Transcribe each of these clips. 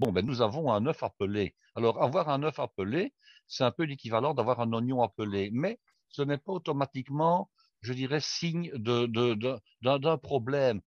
Bon, ben, nous avons un œuf appelé. Alors, avoir un œuf appelé, c'est un peu l'équivalent d'avoir un oignon appelé, mais ce n'est pas automatiquement, je dirais, signe d'un problème.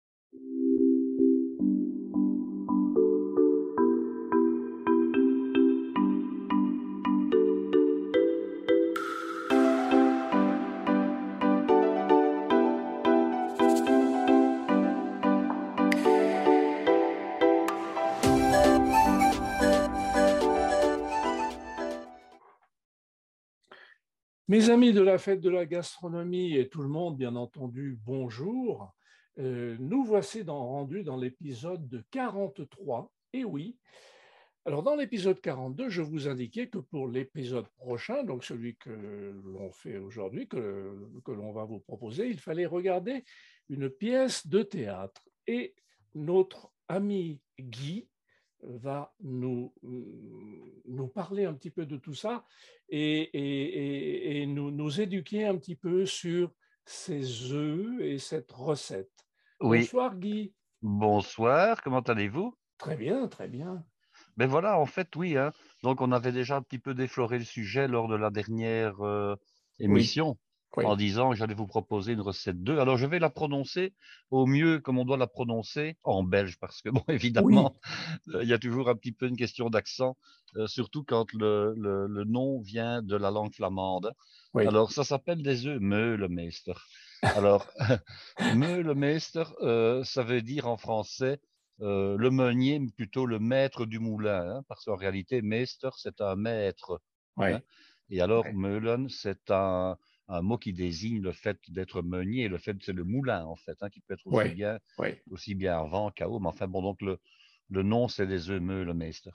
Mes amis de la fête de la gastronomie et tout le monde, bien entendu, bonjour. Euh, nous voici rendus dans l'épisode 43. Et oui, alors dans l'épisode 42, je vous indiquais que pour l'épisode prochain, donc celui que l'on fait aujourd'hui, que l'on va vous proposer, il fallait regarder une pièce de théâtre. Et notre ami Guy, va nous, nous parler un petit peu de tout ça et, et, nous, nous, éduquer un petit peu sur ces œufs et cette recette. Bonsoir Guy. Bonsoir, comment allez-vous? Très bien, très bien. Ben voilà, en fait, oui. Hein. Donc, on avait déjà un petit peu défloré le sujet lors de la dernière euh, émission en disant j'allais vous proposer une recette 2. Alors, je vais la prononcer au mieux comme on doit la prononcer en belge, parce que, bon, évidemment, euh, il y a toujours un petit peu une question d'accent, euh, surtout quand le, le, nom vient de la langue flamande. Alors, ça s'appelle des œufs meulemeester. Alors, meulemeester, euh, ça veut dire en français le meunier, mais plutôt le maître du moulin, hein, parce qu'en réalité, meester, c'est un maître. Hein. Et alors, meulen, c'est un un mot qui désigne le fait d'être meunier, le fait c'est le moulin en fait, hein, qui peut être aussi bien aussi bien avant qu'à Mais enfin bon, donc le, le nom c'est les œufs Meulemeister.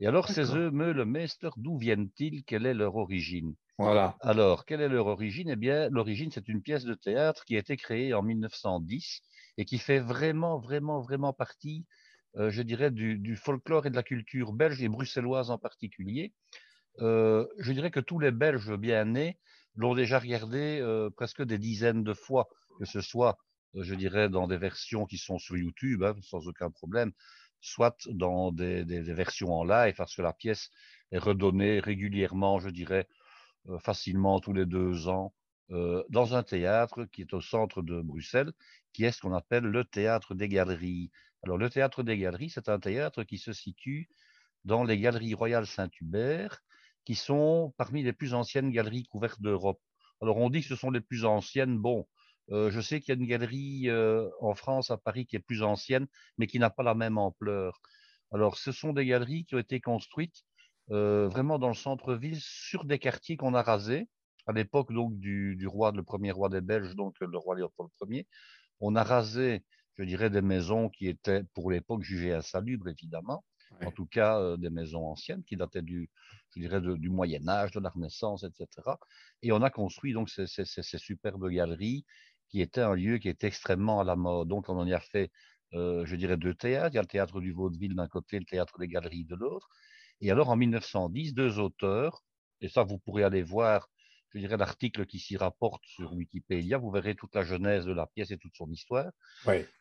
Et alors ces œufs Meulemeister, d'où viennent-ils? Quelle est leur origine? Voilà. Alors quelle est leur origine? Eh bien l'origine c'est une pièce de théâtre qui a été créée en 1910 et qui fait vraiment vraiment vraiment partie, euh, je dirais, du, du, folklore et de la culture belge et bruxelloise en particulier. Euh, je dirais que tous les Belges bien nés l'ont déjà regardé euh, presque des dizaines de fois, que ce soit, euh, je dirais, dans des versions qui sont sur YouTube, hein, sans aucun problème, soit dans des, versions en live, parce que la pièce est redonnée régulièrement, je dirais, euh, facilement tous les deux ans, dans un théâtre qui est au centre de Bruxelles, qui est ce qu'on appelle le théâtre des galeries. Alors, le théâtre des galeries, c'est un théâtre qui se situe dans les galeries royales Saint-Hubert, qui sont parmi les plus anciennes galeries couvertes d'Europe. Alors on dit que ce sont les plus anciennes. Bon, euh, je sais qu'il y a une galerie euh, en France, à Paris, qui est plus ancienne, mais qui n'a pas la même ampleur. Alors ce sont des galeries qui ont été construites euh, vraiment dans le centre-ville, sur des quartiers qu'on a rasés, à l'époque donc du, du, roi, le premier roi des Belges, donc le roi Léopold Ier. On a rasé, je dirais, des maisons qui étaient pour l'époque jugées insalubres, évidemment en tout cas euh, des maisons anciennes qui dataient du, je dirais, du Moyen Âge, de la Renaissance, etc. Et on a construit donc ces, ces, ces, superbes galeries qui étaient un lieu qui était extrêmement à la mode. Donc on en y a fait, euh, je dirais, deux théâtres. Il y a le théâtre du Vaudeville d'un côté, le théâtre des galeries de l'autre. Et alors en 1910, deux auteurs, et ça vous pourrez aller voir je dirais, l'article qui s'y rapporte sur Wikipédia, vous verrez toute la genèse de la pièce et toute son histoire.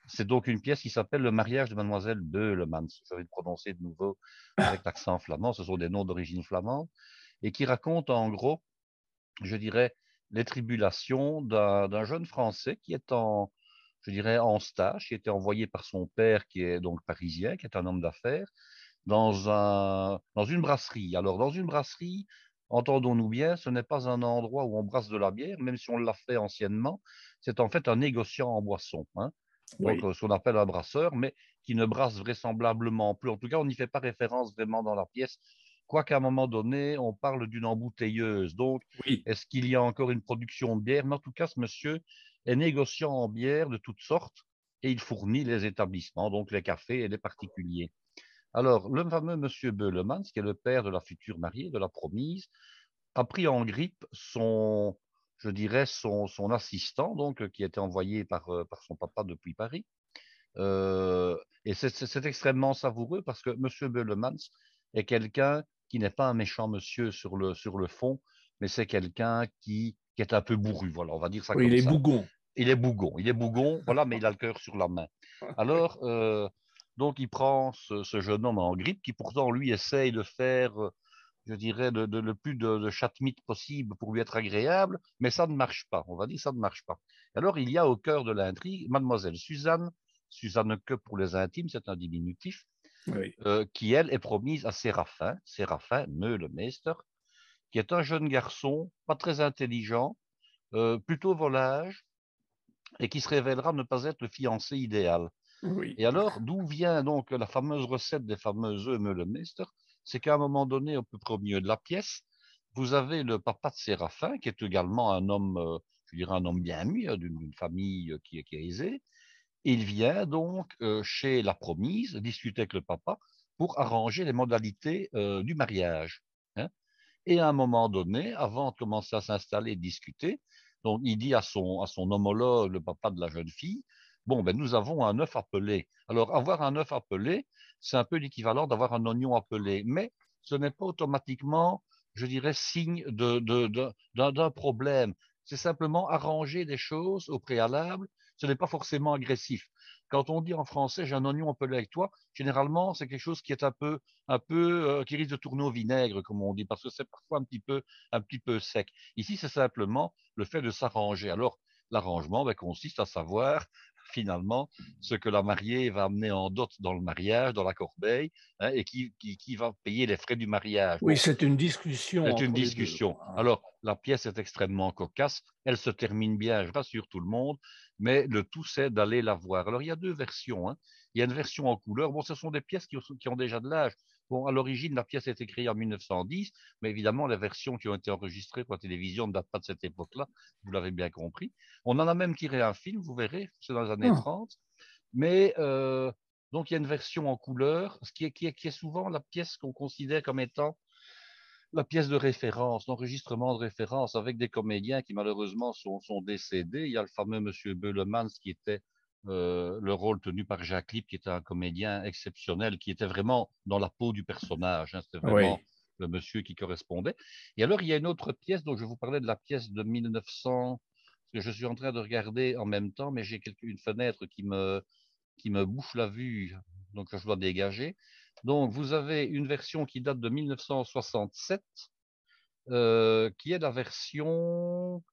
C'est donc une pièce qui s'appelle Le mariage de Mademoiselle Beulemans. Je vais le prononcer de nouveau avec l'accent flamand. Ce sont des noms d'origine flamande et qui raconte en gros, je dirais, les tribulations d'un jeune Français qui est en, je dirais, en stage, qui était envoyé par son père, qui est donc parisien, qui est un homme d'affaires, dans, un, dans une brasserie. Alors, dans une brasserie, Entendons-nous bien, ce n'est pas un endroit où on brasse de la bière, même si on l'a fait anciennement. C'est en fait un négociant en boisson. Hein. Donc, euh, ce qu'on appelle un brasseur, mais qui ne brasse vraisemblablement plus. En tout cas, on n'y fait pas référence vraiment dans la pièce. Quoiqu'à un moment donné, on parle d'une embouteilleuse. Donc, est-ce qu'il y a encore une production de bière? Mais en tout cas, ce monsieur est négociant en bière de toutes sortes et il fournit les établissements, donc les cafés et les particuliers. Alors, le fameux monsieur Beulemans, qui est le père de la future mariée, de la promise, a pris en grippe son, je dirais, son, assistant, donc, qui était envoyé par, euh, par son papa depuis Paris. Euh, et c'est extrêmement savoureux parce que monsieur Beulemans est quelqu'un qui n'est pas un méchant monsieur sur le, sur le fond, mais c'est quelqu'un qui, est un peu bourru, voilà, on va dire ça oui, il est bougon. Il est bougon, il est bougon, voilà, mais il a le cœur sur la main. Alors, euh, Donc, il prend ce, jeune homme en grippe qui pourtant, lui, essaye de faire, je dirais, de, le plus de, de possible pour lui être agréable, mais ça ne marche pas. On va dire ça ne marche pas. Alors, il y a au cœur de l'intrigue mademoiselle Suzanne, Suzanne que pour les intimes, c'est un diminutif, euh, qui, elle, est promise à Séraphin, Séraphin Meulemeister, qui est un jeune garçon, pas très intelligent, euh, plutôt volage, et qui se révélera ne pas être le fiancé idéal. Et alors, d'où vient donc la fameuse recette des fameux œufs Meulemeister C'est qu'à un moment donné, un peu au milieu de la pièce, vous avez le papa de Séraphin, qui est également un homme, euh, je dirais un homme bien mis, hein, d'une famille qui, qui est aisée, il vient donc euh, chez la promise discuter avec le papa pour arranger les modalités euh, du mariage. Hein. Et à un moment donné, avant de commencer à s'installer et discuter, donc il dit à son, à son homologue, le papa de la jeune fille, bon, ben, nous avons un œuf appelé. Alors, avoir un œuf appelé, c'est un peu l'équivalent d'avoir un oignon appelé, mais ce n'est pas automatiquement, je dirais, signe d'un de, de, problème. C'est simplement arranger des choses au préalable ce n'est pas forcément agressif. Quand on dit en français j'ai un oignon appelé avec toi, généralement c'est quelque chose qui est un peu, un peu, euh, qui risque de tourner au vinaigre, comme on dit, parce que c'est parfois un petit peu, un petit peu sec. Ici, c'est simplement le fait de s'arranger. Alors, l'arrangement ben, consiste à savoir finalement ce que la mariée va amener en dot dans le mariage, dans la corbeille, hein, et qui, qui, va payer les frais du mariage. Oui, c'est une discussion. C'est une discussion. Alors, la pièce est extrêmement cocasse, elle se termine bien, je rassure tout le monde, mais le tout, c'est d'aller la voir. Alors, il y a deux versions. Hein. Il y a une version en couleur. Bon, ce sont des pièces qui ont déjà de l'âge. Bon, à l'origine, la pièce a été créée en 1910, mais évidemment, les versions qui ont été enregistrées pour la télévision ne datent pas de cette époque-là, vous l'avez bien compris. On en a même tiré un film, vous verrez, c'est dans les années 30. Ah. Mais euh, donc, il y a une version en couleur, ce qui est, qui est, souvent la pièce qu'on considère comme étant la pièce de référence, l'enregistrement de référence avec des comédiens qui malheureusement sont, sont décédés. Il y a le fameux monsieur Beulemans qui était euh, le rôle tenu par Jacques Lipp, qui était un comédien exceptionnel, qui était vraiment dans la peau du personnage. Hein, C'était vraiment le monsieur qui correspondait. Et alors, il y a une autre pièce dont je vous parlais de la pièce de 1900, que je suis en train de regarder en même temps, mais j'ai une fenêtre qui me, qui me bouche la vue, donc je dois dégager. Donc, vous avez une version qui date de 1967, euh, qui est la version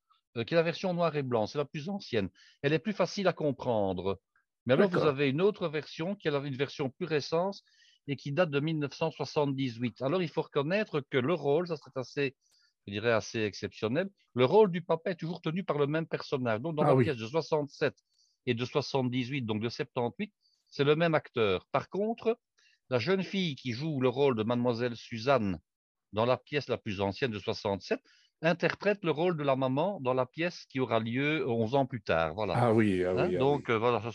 qui est la version noir et blanc. C'est la plus ancienne. Elle est plus facile à comprendre. Mais alors, vous avez une autre version qui est une version plus récente et qui date de 1978. Alors, il faut reconnaître que le rôle, ça c'est assez, je dirais, assez exceptionnel, le rôle du papa est toujours tenu par le même personnage. Donc, dans ah la pièce de 67 et de 78, donc de 78, c'est le même acteur. Par contre, la jeune fille qui joue le rôle de mademoiselle Suzanne dans la pièce la plus ancienne de 67, interprète le rôle de la maman dans la pièce qui aura lieu 11 ans plus tard. Voilà. Ah oui, ah hein, ah Donc, euh, voilà, ça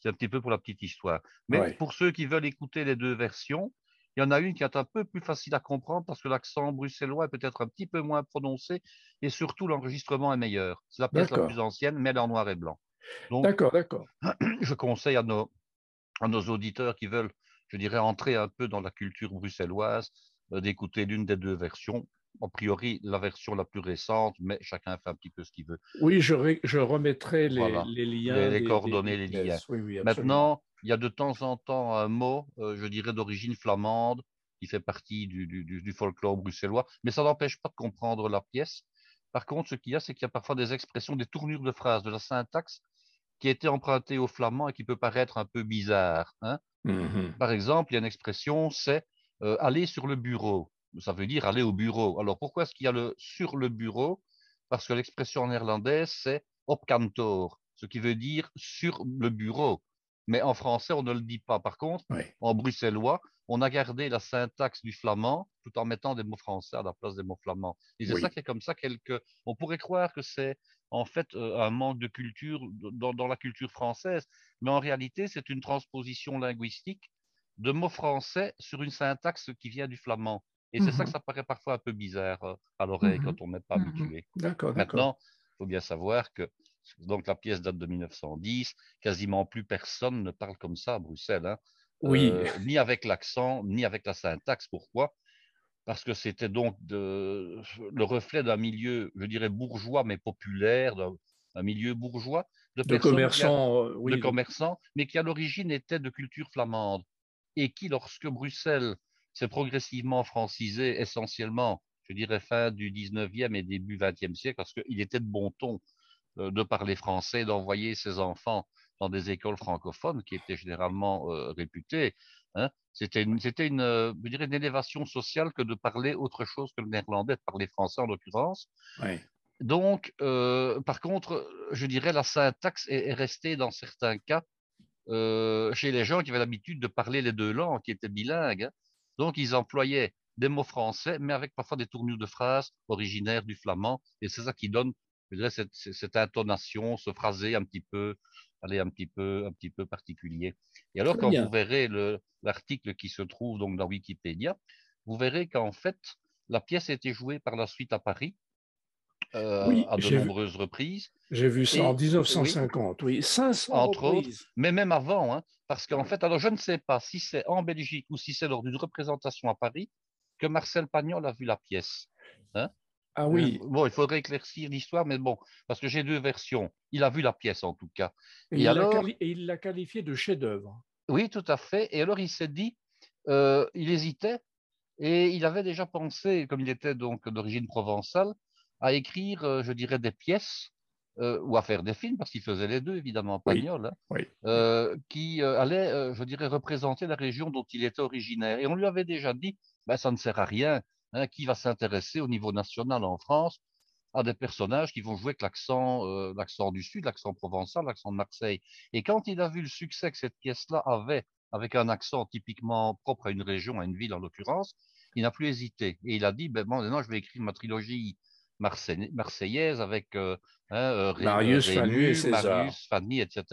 c'est un petit peu pour la petite histoire. Mais pour ceux qui veulent écouter les deux versions, il y en a une qui est un peu plus facile à comprendre parce que l'accent bruxellois est peut-être un petit peu moins prononcé et surtout l'enregistrement est meilleur. C'est la pièce la plus ancienne, mais elle est en noir et blanc. D'accord, d'accord. Je conseille à nos, à nos auditeurs qui veulent, je dirais, entrer un peu dans la culture bruxelloise, euh, d'écouter l'une des deux versions a priori la version la plus récente, mais chacun fait un petit peu ce qu'il veut. Oui, je, je remettrai les, liens. Les, coordonnées, les liens. Maintenant, il y a de temps en temps un mot, euh, je dirais d'origine flamande, qui fait partie du, du, folklore bruxellois, mais ça n'empêche pas de comprendre la pièce. Par contre, ce qu'il y a, c'est qu'il y a parfois des expressions, des tournures de phrases, de la syntaxe qui a été empruntée au flamand et qui peut paraître un peu bizarre. Hein. Mm-hmm. Par exemple, il y a une expression, c'est euh, aller sur le bureau ça veut dire aller au bureau. Alors pourquoi est-ce qu'il y a le sur le bureau? Parce que l'expression néerlandaise, c'est op kantoor, ce qui veut dire sur le bureau. Mais en français, on ne le dit pas. Par contre, en bruxellois, on a gardé la syntaxe du flamand tout en mettant des mots français à la place des mots flamands. Et c'est ça qui est comme ça. Quelque... On pourrait croire que c'est en fait euh, un manque de culture dans, dans la culture française, mais en réalité, c'est une transposition linguistique de mots français sur une syntaxe qui vient du flamand. Et c'est ça que mmh ça paraît parfois un peu bizarre euh, à l'oreille mmh quand on n'est pas mmh habitué. D'accord. Maintenant, il faut bien savoir que donc la pièce date de 1910. Quasiment plus personne ne parle comme ça à Bruxelles. Hein. Oui. Euh, ni avec l'accent, ni avec la syntaxe. Pourquoi? Parce que c'était donc de, le reflet d'un milieu, je dirais bourgeois, mais populaire, d'un milieu bourgeois. de, commerçants, de commerçants, mais qui à l'origine étaient de culture flamande et qui, lorsque Bruxelles s'est progressivement francisé, essentiellement, je dirais fin du 19e et début 20e siècle, parce qu'il était de bon ton euh, de parler français, d'envoyer ses enfants dans des écoles francophones qui étaient généralement euh, réputées. Hein. C'était une, c'était une, euh, je dirais une élévation sociale que de parler autre chose que le néerlandais, de parler français en l'occurrence. Donc, par contre, je dirais la syntaxe est, est restée dans certains cas chez les gens qui avaient l'habitude de parler les deux langues, qui étaient bilingues. Hein. Donc, ils employaient des mots français, mais avec parfois des tournures de phrases originaires du flamand. Et c'est ça qui donne, je dirais, cette, cette, intonation, ce phrasé un petit peu, allez, un petit peu, un petit peu particulier. Et alors, quand vous verrez l'article qui se trouve donc dans Wikipédia, vous verrez qu'en fait, la pièce a été jouée par la suite à Paris. Euh, à de nombreuses reprises. J'ai vu ça en 1950, oui, 500 entre autres, mais même avant, hein, parce qu'en fait, alors je ne sais pas si c'est en Belgique ou si c'est lors d'une représentation à Paris, que Marcel Pagnol a vu la pièce. Hein ah oui. Euh, bon, il faudrait éclaircir l'histoire, mais bon, parce que j'ai deux versions. Il a vu la pièce en tout cas. Et, il alors, il l'a qualifié de chef-d'œuvre. Oui, tout à fait. Et alors il s'est dit, euh, il hésitait, et il avait déjà pensé, comme il était donc d'origine provençale, à écrire, euh, je dirais, des pièces ou à faire des films, parce qu'il faisait les deux, évidemment, Pagnol, hein, qui allaient, je dirais, représenter la région dont il était originaire. Et on lui avait déjà dit, ben, ça ne sert à rien. Hein, qui va s'intéresser au niveau national en France à des personnages qui vont jouer avec l'accent, euh, l'accent du Sud, l'accent provençal, l'accent de Marseille. Et quand il a vu le succès que cette pièce-là avait, avec un accent typiquement propre à une région, à une ville en l'occurrence, il n'a plus hésité. Et il a dit, ben, bon, maintenant je vais écrire ma trilogie marseillaise avec euh, hein, euh, Marius, Fanny, Marius, Fanny, etc.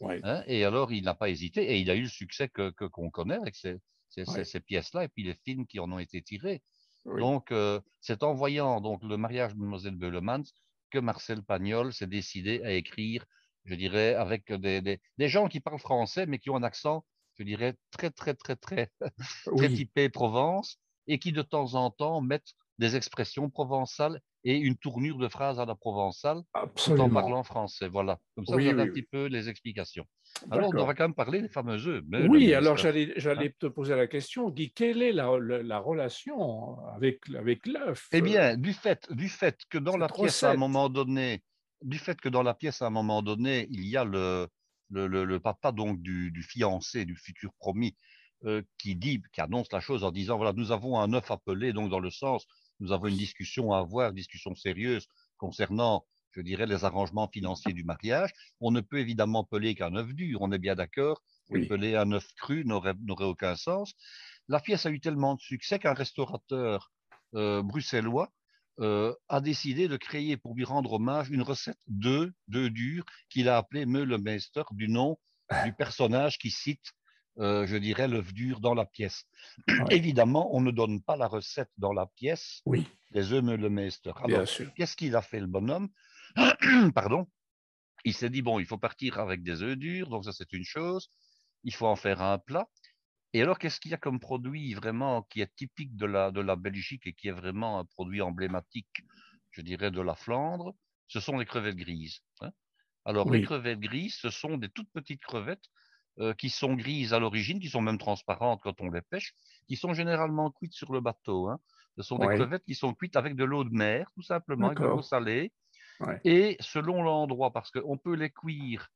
Hein, et alors il n'a pas hésité et il a eu le succès que, qu'on connaît avec ces, ces, pièces-là et puis les films qui en ont été tirés. Donc, euh, c'est en voyant donc, le mariage de Mlle Beulemans que Marcel Pagnol s'est décidé à écrire, je dirais, avec des, des, gens qui parlent français, mais qui ont un accent, je dirais, très, très, très, très, très typé Provence, et qui de temps en temps mettent des expressions provençales et une tournure de phrase à la provençale tout en parlant français. Voilà. Comme ça, vous avez un petit peu les explications. Alors, on va quand même parler des fameux œufs. Oui, alors j'allais, hein? te poser la question, Guy, quelle est la, la, relation avec, avec l'œuf? Eh bien, du fait, du fait que dans la pièce, à un moment donné, du fait que dans la pièce, à un moment donné, il y a le, le, le, papa donc du, du, fiancé, du futur promis, euh, qui dit, qui annonce la chose en disant voilà, nous avons un œuf appelé, donc dans le sens nous avons une discussion à avoir, une discussion sérieuse concernant, je dirais, les arrangements financiers du mariage. On ne peut évidemment peler qu'un œuf dur, on est bien d'accord. Peler un œuf cru n'aurait aucun sens. La pièce a eu tellement de succès qu'un restaurateur euh, bruxellois euh, a décidé de créer pour lui rendre hommage une recette d'œufs, d'œufs durs, qu'il a appelée Meulemeister, du nom du personnage qui cite euh, je dirais, l'œuf dur dans la pièce. Évidemment, on ne donne pas la recette dans la pièce oui. des œufs Meulemeister. Alors, qu'est-ce qu'il a fait, le bonhomme? Pardon? Il s'est dit, bon, il faut partir avec des œufs durs, donc ça, c'est une chose. Il faut en faire un plat. Et alors, qu'est-ce qu'il y a comme produit vraiment qui est typique de la, de la Belgique et qui est vraiment un produit emblématique, je dirais, de la Flandre? Ce sont les crevettes grises. Hein. alors, les crevettes grises, ce sont des toutes petites crevettes euh, qui sont grises à l'origine, qui sont même transparentes quand on les pêche, qui sont généralement cuites sur le bateau. Hein. Ce sont des crevettes qui sont cuites avec de l'eau de mer, tout simplement, avec de l'eau salée. Et selon l'endroit, parce qu'on peut les cuire,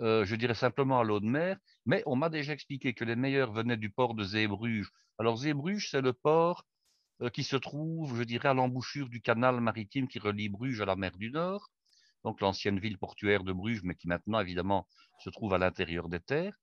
euh, je dirais simplement à l'eau de mer, mais on m'a déjà expliqué que les meilleurs venaient du port de Zeebrugge. Alors Zeebrugge, c'est le port euh, qui se trouve, je dirais, à l'embouchure du canal maritime qui relie Bruges à la mer du Nord donc l'ancienne ville portuaire de Bruges, mais qui maintenant, évidemment, se trouve à l'intérieur des terres.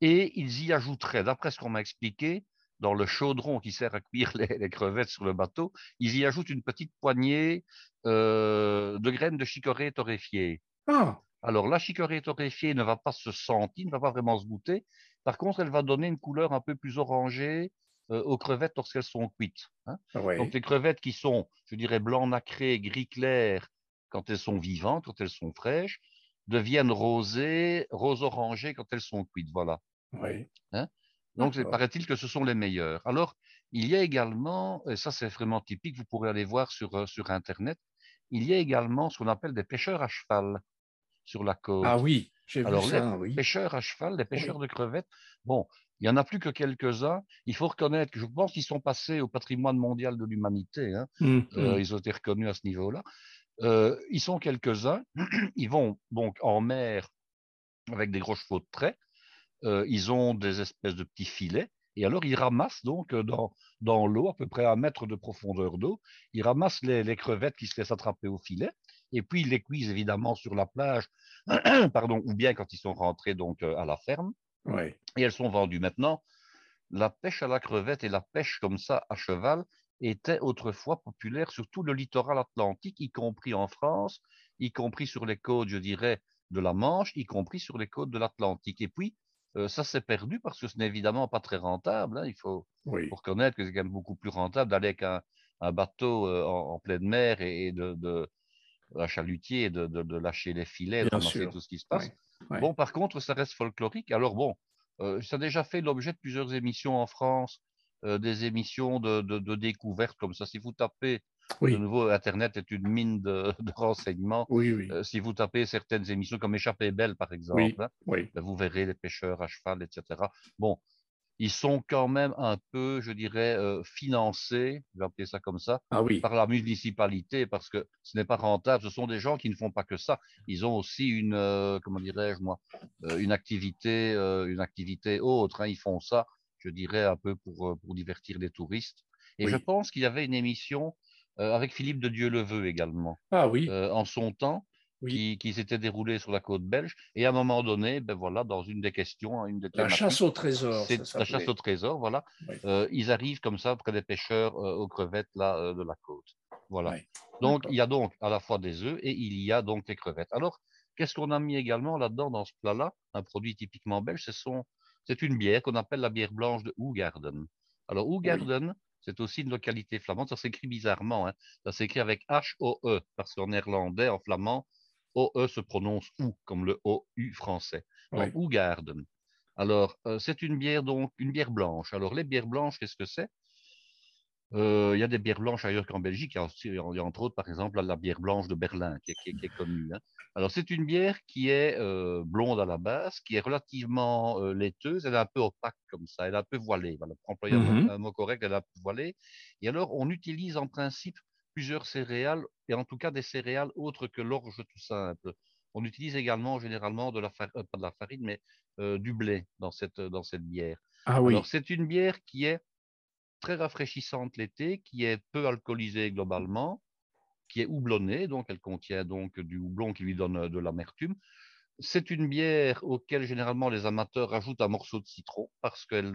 Et ils y ajouteraient, d'après ce qu'on m'a expliqué, dans le chaudron qui sert à cuire les, crevettes sur le bateau, ils y ajoutent une petite poignée euh, de graines de chicorée torréfiée. Ah. Alors la chicorée torréfiée ne va pas se sentir, ne va pas vraiment se goûter. Par contre, elle va donner une couleur un peu plus orangée euh, aux crevettes lorsqu'elles sont cuites. Hein. Donc les crevettes qui sont, je dirais, blanc nacré, gris clair, quand elles sont vivantes, quand elles sont fraîches, deviennent rosées, rose-orangées quand elles sont cuites. Voilà. Oui. Hein? Donc, il paraît-il que ce sont les meilleures. Alors, il y a également, et ça c'est vraiment typique, vous pourrez aller voir sur, euh, sur Internet, il y a également ce qu'on appelle des pêcheurs à cheval. sur la côte. Ah oui, j'ai vu ça, les pêcheurs à cheval, les pêcheurs de crevettes, bon, il n'y en a plus que quelques-uns. Il faut reconnaître que je pense qu'ils sont passés au patrimoine mondial de l'humanité. Hein. Mmh, euh, mmh. ils ont été reconnus à ce niveau-là. Euh, ils sont quelques-uns. Ils vont donc en mer avec des gros chevaux de trait. Euh, ils ont des espèces de petits filets. Et alors, ils ramassent donc dans, dans l'eau, à peu près à un mètre de profondeur d'eau, ils ramassent les, les, crevettes qui se laissent attraper au filet. Et puis, ils les cuisent évidemment sur la plage, pardon, ou bien quand ils sont rentrés donc à la ferme. Et elles sont vendues. Maintenant, la pêche à la crevette et la pêche comme ça à cheval était autrefois populaire sur tout le littoral atlantique, y compris en France, y compris sur les côtes, je dirais, de la Manche, y compris sur les côtes de l'Atlantique. Et puis, euh, ça s'est perdu parce que ce n'est évidemment pas très rentable. Hein. Il faut, reconnaître que c'est quand même beaucoup plus rentable d'aller avec un, bateau euh, en, pleine mer et, de, de, un chalutier, de, de, lâcher les filets, de ramasser tout ce qui se passe. Bon, par contre, ça reste folklorique. Alors bon, euh, ça a déjà fait l'objet de plusieurs émissions en France, euh, des émissions de, de, découverte comme ça. Si vous tapez, de nouveau, Internet est une mine de, renseignements. Oui, euh, si vous tapez certaines émissions comme Échappée belle, par exemple, hein, ben, vous verrez les pêcheurs à cheval, etc. Bon, ils sont quand même un peu, je dirais, euh, financés, je vais appeler ça comme ça, ah par la municipalité, parce que ce n'est pas rentable. Ce sont des gens qui ne font pas que ça. Ils ont aussi une, euh, comment dirais-je moi, euh, une activité, une activité autre. Hein. Ils font ça, je dirais, un peu pour, pour divertir les touristes. Et je pense qu'il y avait une émission avec Philippe de Dieu-le-Veut également. Ah oui. en son temps qui, s'était déroulé sur la côte belge. Et à un moment donné, ben voilà, dans une des questions, hein, une des la chasse au trésor. C'est la chasse au trésor, voilà. Euh, ils arrivent comme ça près des pêcheurs euh, aux crevettes là euh, de la côte. Voilà. Donc il y a donc à la fois des œufs et il y a donc des crevettes. Alors qu'est-ce qu'on a mis également là-dedans dans ce plat-là? Un produit typiquement belge, c'est une bière qu'on appelle la bière blanche de Hougarden. Alors Hougarden, c'est aussi une localité flamande. Ça s'écrit bizarrement. Hein. Ça s'écrit avec H-O-E, parce qu'en néerlandais, en flamand, OE se prononce OU, comme le OU français. Donc, Ougarden. Alors, euh, c'est une bière, donc, une bière blanche. Alors, les bières blanches, qu'est-ce que c'est? Il y a des bières blanches ailleurs qu'en Belgique. Il y, a, entre autres, par exemple, la bière blanche de Berlin, qui, est connue. Hein. Alors, c'est une bière qui est euh, blonde à la base, qui est relativement laiteuse. Elle est un peu opaque comme ça. Elle est un peu voilée. Voilà, pour employer un, un, mot correct, elle est un peu voilée. Et alors, on utilise en principe plusieurs céréales, et en tout cas des céréales autres que l'orge tout simple. On utilise également généralement de la, euh, pas de la farine, mais euh, du blé dans cette, dans cette bière. Ah oui. Alors, c'est une bière qui est très rafraîchissante l'été, qui est peu alcoolisée globalement, qui est houblonnée, donc elle contient donc du houblon qui lui donne euh, de l'amertume. C'est une bière auquel généralement les amateurs rajoutent un morceau de citron parce qu'elle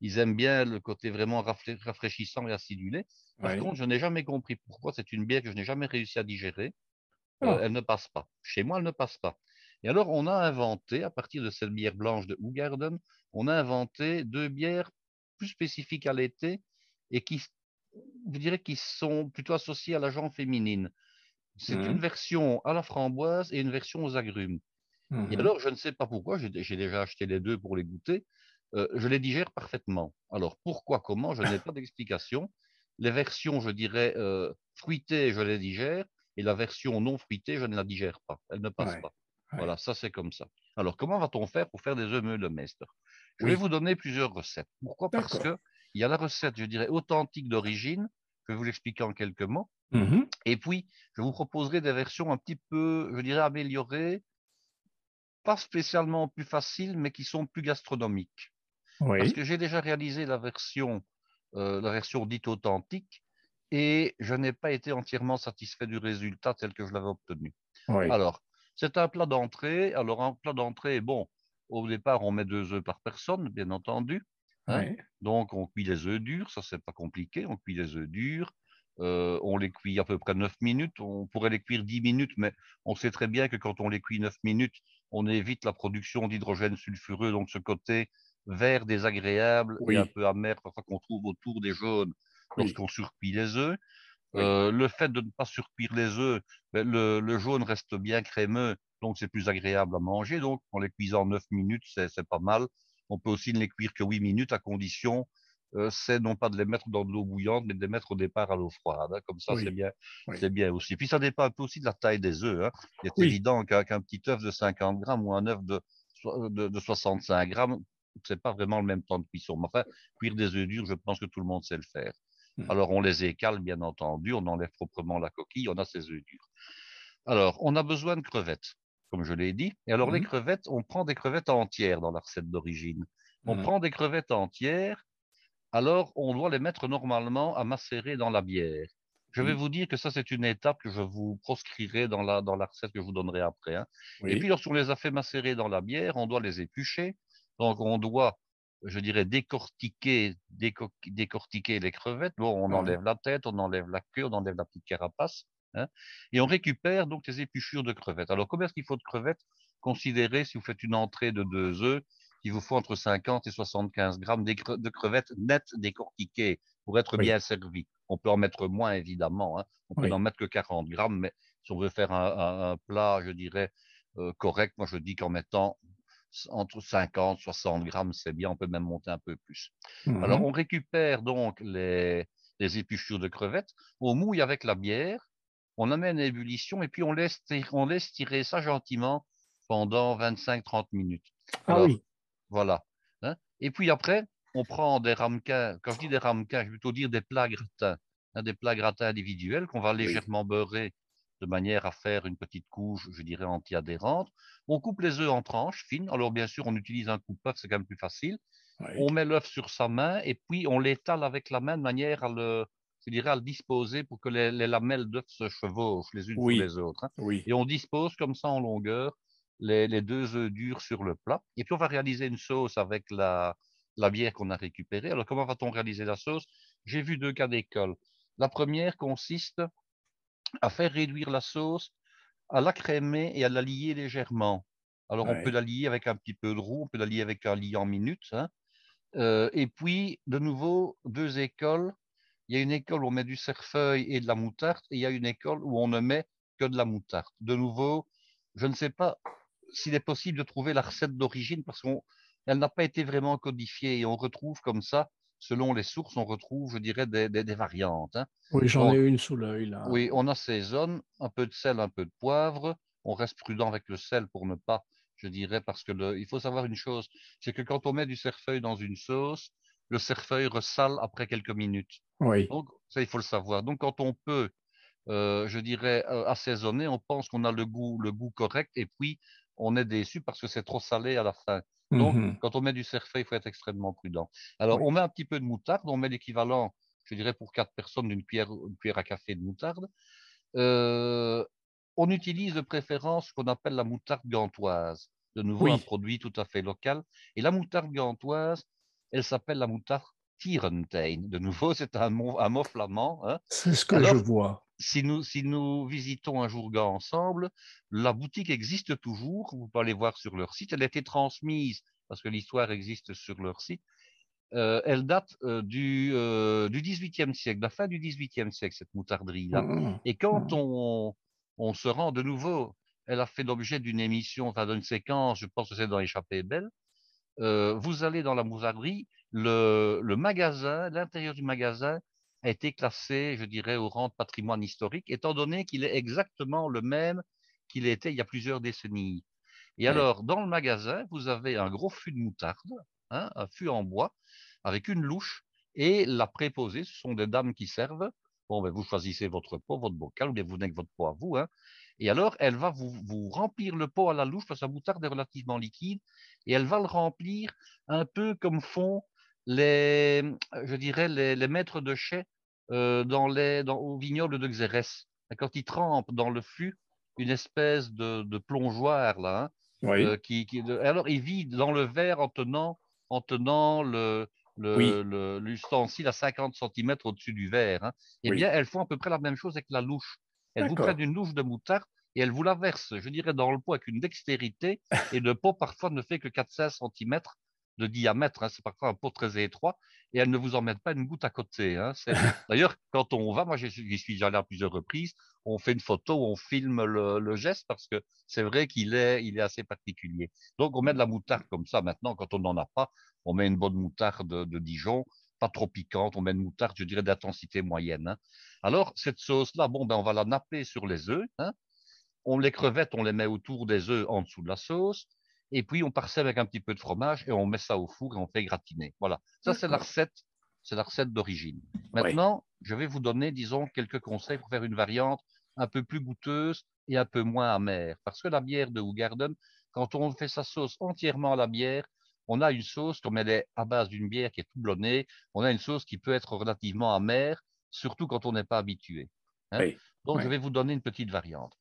ils aiment bien le côté vraiment rafraîchissant et acidulé. Par contre, je n'ai jamais compris pourquoi c'est une bière que je n'ai jamais réussi à digérer. Euh, ah. elle ne passe pas. Chez moi, elle ne passe pas. Et alors, on a inventé, à partir de cette bière blanche de Hougarden, on a inventé deux bières plus spécifiques à l'été et qui, je dirais, qui sont plutôt associées à la jambe féminine. C'est une mmh. version à la framboise et une version aux agrumes. Et mmh alors, je ne sais pas pourquoi, j'ai déjà acheté les deux pour les goûter. Euh, je les digère parfaitement. Alors pourquoi, comment, je n'ai pas d'explication. Les versions, je dirais, euh, fruitées, je les digère, et la version non fruitée, je ne la digère pas. Elle ne passe pas. Voilà, ça c'est comme ça. Alors comment va-t-on faire pour faire des œufs de Je vais vous donner plusieurs recettes. Pourquoi? Parce que il y a la recette, je dirais, authentique d'origine, je vais vous l'expliquer en quelques mots. Mmh et puis, je vous proposerai des versions un petit peu, je dirais, améliorées, pas spécialement plus faciles, mais qui sont plus gastronomiques. Parce que j'ai déjà réalisé la version, euh, la version dite authentique et je n'ai pas été entièrement satisfait du résultat tel que je l'avais obtenu. Alors, c'est un plat d'entrée. Alors, un plat d'entrée, bon, au départ, on met deux œufs par personne, bien entendu. Hein. Donc, on cuit les œufs durs, ça, c'est pas compliqué. On cuit les œufs durs. Euh, on les cuit à peu près 9 minutes. On pourrait les cuire 10 minutes, mais on sait très bien que quand on les cuit 9 minutes, on évite la production d'hydrogène sulfureux, donc ce côté vert désagréable et un peu amer parfois qu'on trouve autour des jaunes lorsqu'on surcuit les œufs. Euh, le fait de ne pas surcuire les œufs, ben, le, jaune reste bien crémeux, donc c'est plus agréable à manger. Donc en les cuisant 9 minutes, c'est pas mal. On peut aussi ne les cuire que 8 minutes à condition euh, c'est non pas de les mettre dans de l'eau bouillante, mais de les mettre au départ à l'eau froide. Hein. Comme ça, c'est bien, c'est bien aussi. Puis ça dépend un peu aussi de la taille des œufs. Hein. Il est évident qu'un petit œuf de 50 grammes ou un œuf de, de, de 65 grammes, c'est pas vraiment le même temps de cuisson. Mais enfin, cuire des œufs durs, je pense que tout le monde sait le faire. Hmm. Alors, on les écale, bien entendu, on enlève proprement la coquille, on a ces œufs durs. Alors, on a besoin de crevettes, comme je l'ai dit. Et alors, les hmm. crevettes, on prend des crevettes entières dans la recette d'origine. On hmm. prend des crevettes entières alors on doit les mettre normalement à macérer dans la bière. Je vais vous dire que ça, c'est une étape que je vous proscrirai dans la, dans la recette que je vous donnerai après. Hein. Et puis, lorsqu'on les a fait macérer dans la bière, on doit les éplucher. Donc, on doit, je dirais, décortiquer, décortiquer les crevettes. Bon, on enlève la tête, on enlève la queue, on enlève la petite carapace. Hein, et on récupère donc les épluchures de crevettes. Alors, combien est-ce qu'il faut de crevettes Considérez, si vous faites une entrée de deux œufs, il vous faut entre 50 et 75 grammes de crevettes nettes décortiquées pour être bien servi. On peut en mettre moins, évidemment. Hein. On peut en mettre que 40 grammes, mais si on veut faire un, plat, je dirais, euh, correct, moi je dis qu'en mettant entre 50 et 60 grammes, c'est bien. On peut même monter un peu plus. Alors, mmh on récupère donc les, les épluchures de crevettes, on mouille avec la bière, on amène à ébullition et puis on laisse, on laisse tirer ça gentiment pendant 25-30 minutes. ah oui. Voilà. Hein. Et puis après, on prend des ramequins. Quand je dis des ramequins, je veux plutôt dire des plats gratins. Hein, des plats gratins individuels qu'on va légèrement beurrer de manière à faire une petite couche, je dirais, anti-adhérente. On coupe les œufs en tranches fines. Alors, bien sûr, on utilise un coupe-œuf, c'est quand même plus facile. On met l'œuf sur sa main et puis on l'étale avec la main de manière à le, je dirais, à le disposer pour que les, lamelles d'œuf se chevauchent les unes sur les autres. Hein. Et on dispose comme ça en longueur les, deux œufs durs sur le plat. Et puis, on va réaliser une sauce avec la, la bière qu'on a récupérée. Alors, comment va-t-on réaliser la sauce? J'ai vu deux cas d'école. La première consiste à faire réduire la sauce, à la crémer et à la lier légèrement. Alors, on peut la lier avec un petit peu de roux, on peut la lier avec un lit en minutes. Hein. Euh, et puis, de nouveau, deux écoles. Il y a une école où on met du cerfeuil et de la moutarde, et il y a une école où on ne met que de la moutarde. De nouveau, je ne sais pas s'il est possible de trouver la recette d'origine parce qu'elle n'a pas été vraiment codifiée et on retrouve comme ça, selon les sources, on retrouve, je dirais, des, des, variantes. Hein. Oui, j'en ai une sous l'œil là. Oui, on assaisonne, un peu de sel, un peu de poivre. On reste prudent avec le sel pour ne pas, je dirais, parce que le, il faut savoir une chose, c'est que quand on met du cerfeuil dans une sauce, le cerfeuil ressale après quelques minutes. Oui. Donc, ça, il faut le savoir. Donc, quand on peut, euh, je dirais, euh, assaisonner, on pense qu'on a le goût, le goût correct, et puis on est déçu parce que c'est trop salé à la fin. Donc, mmh quand on met du cerfeuil, il faut être extrêmement prudent. Alors, on met un petit peu de moutarde, on met l'équivalent, je dirais, pour quatre personnes d'une cuillère, cuillère à café de moutarde. Euh, on utilise de préférence ce qu'on appelle la moutarde gantoise. De nouveau, un produit tout à fait local. Et la moutarde gantoise, elle s'appelle la moutarde Tierentein. De nouveau, c'est un mot, un mot flamand. Hein. C'est ce que je vois si nous, si nous visitons un jour gars ensemble, la boutique existe toujours. Vous pouvez aller voir sur leur site. Elle a été transmise parce que l'histoire existe sur leur site. Euh, elle date euh, du, euh, du 18e siècle, la fin du 18e siècle, cette moutarderie-là. Mmh. Et quand mmh. on, on se rend de nouveau, elle a fait l'objet d'une émission, enfin d'une séquence, je pense que c'est dans Échappée Belle. Vous allez dans la moutarderie, le, le magasin, l'intérieur du magasin a été classé, je dirais, au rang de patrimoine historique, étant donné qu'il est exactement le même qu'il était il y a plusieurs décennies. Et alors, dans le magasin, vous avez un gros fût de moutarde, hein, un fût en bois, avec une louche, et la préposée, ce sont des dames qui servent. Bon, ben, vous choisissez votre pot, votre bocal, ou bien vous venez avec votre pot à vous. Hein. Et alors, elle va vous, vous, remplir le pot à la louche, parce que la moutarde est relativement liquide, et elle va le remplir un peu comme font les, je dirais, les, maîtres de chais euh, dans les, dans, au vignoble de Xérès. Quand ils trempent dans le fût une espèce de, de plongeoir, là, hein, euh, qui, qui alors ils vident dans le verre en tenant, en tenant le, l'ustensile à 50 cm au-dessus du verre. Hein. Eh bien, elles font à peu près la même chose avec la louche. Elles vous prennent une louche de moutarde et elles vous la versent, je dirais, dans le pot avec une dextérité. et le pot, parfois, ne fait que 4-5 cm de diamètre. Hein, c'est parfois un pot très étroit et elles ne vous mettent pas une goutte à côté. Hein, d'ailleurs, quand on va, moi j'y suis allé à plusieurs reprises, on fait une photo, on filme le, geste parce que c'est vrai qu'il est, il est assez particulier. Donc on met de la moutarde comme ça. Maintenant, quand on n'en a pas, on met une bonne moutarde de, Dijon pas trop piquante, on met une moutarde, je dirais, d'intensité moyenne. Hein. Alors, cette sauce-là, bon, ben, on va la napper sur les œufs. Hein. On les crevettes, on les met autour des œufs en dessous de la sauce. Et puis, on parsème avec un petit peu de fromage et on met ça au four et on fait gratiner. Voilà. Ça, c'est la recette. C'est la recette d'origine. Maintenant, je vais vous donner, disons, quelques conseils pour faire une variante un peu plus goûteuse et un peu moins amère. Parce que la bière de Hougarden, quand on fait sa sauce entièrement à la bière, on a une sauce, comme elle est à base d'une bière qui est tout blonnée, on a une sauce qui peut être relativement amère, surtout quand on n'est pas habitué. Hein. Donc, je vais vous donner une petite variante.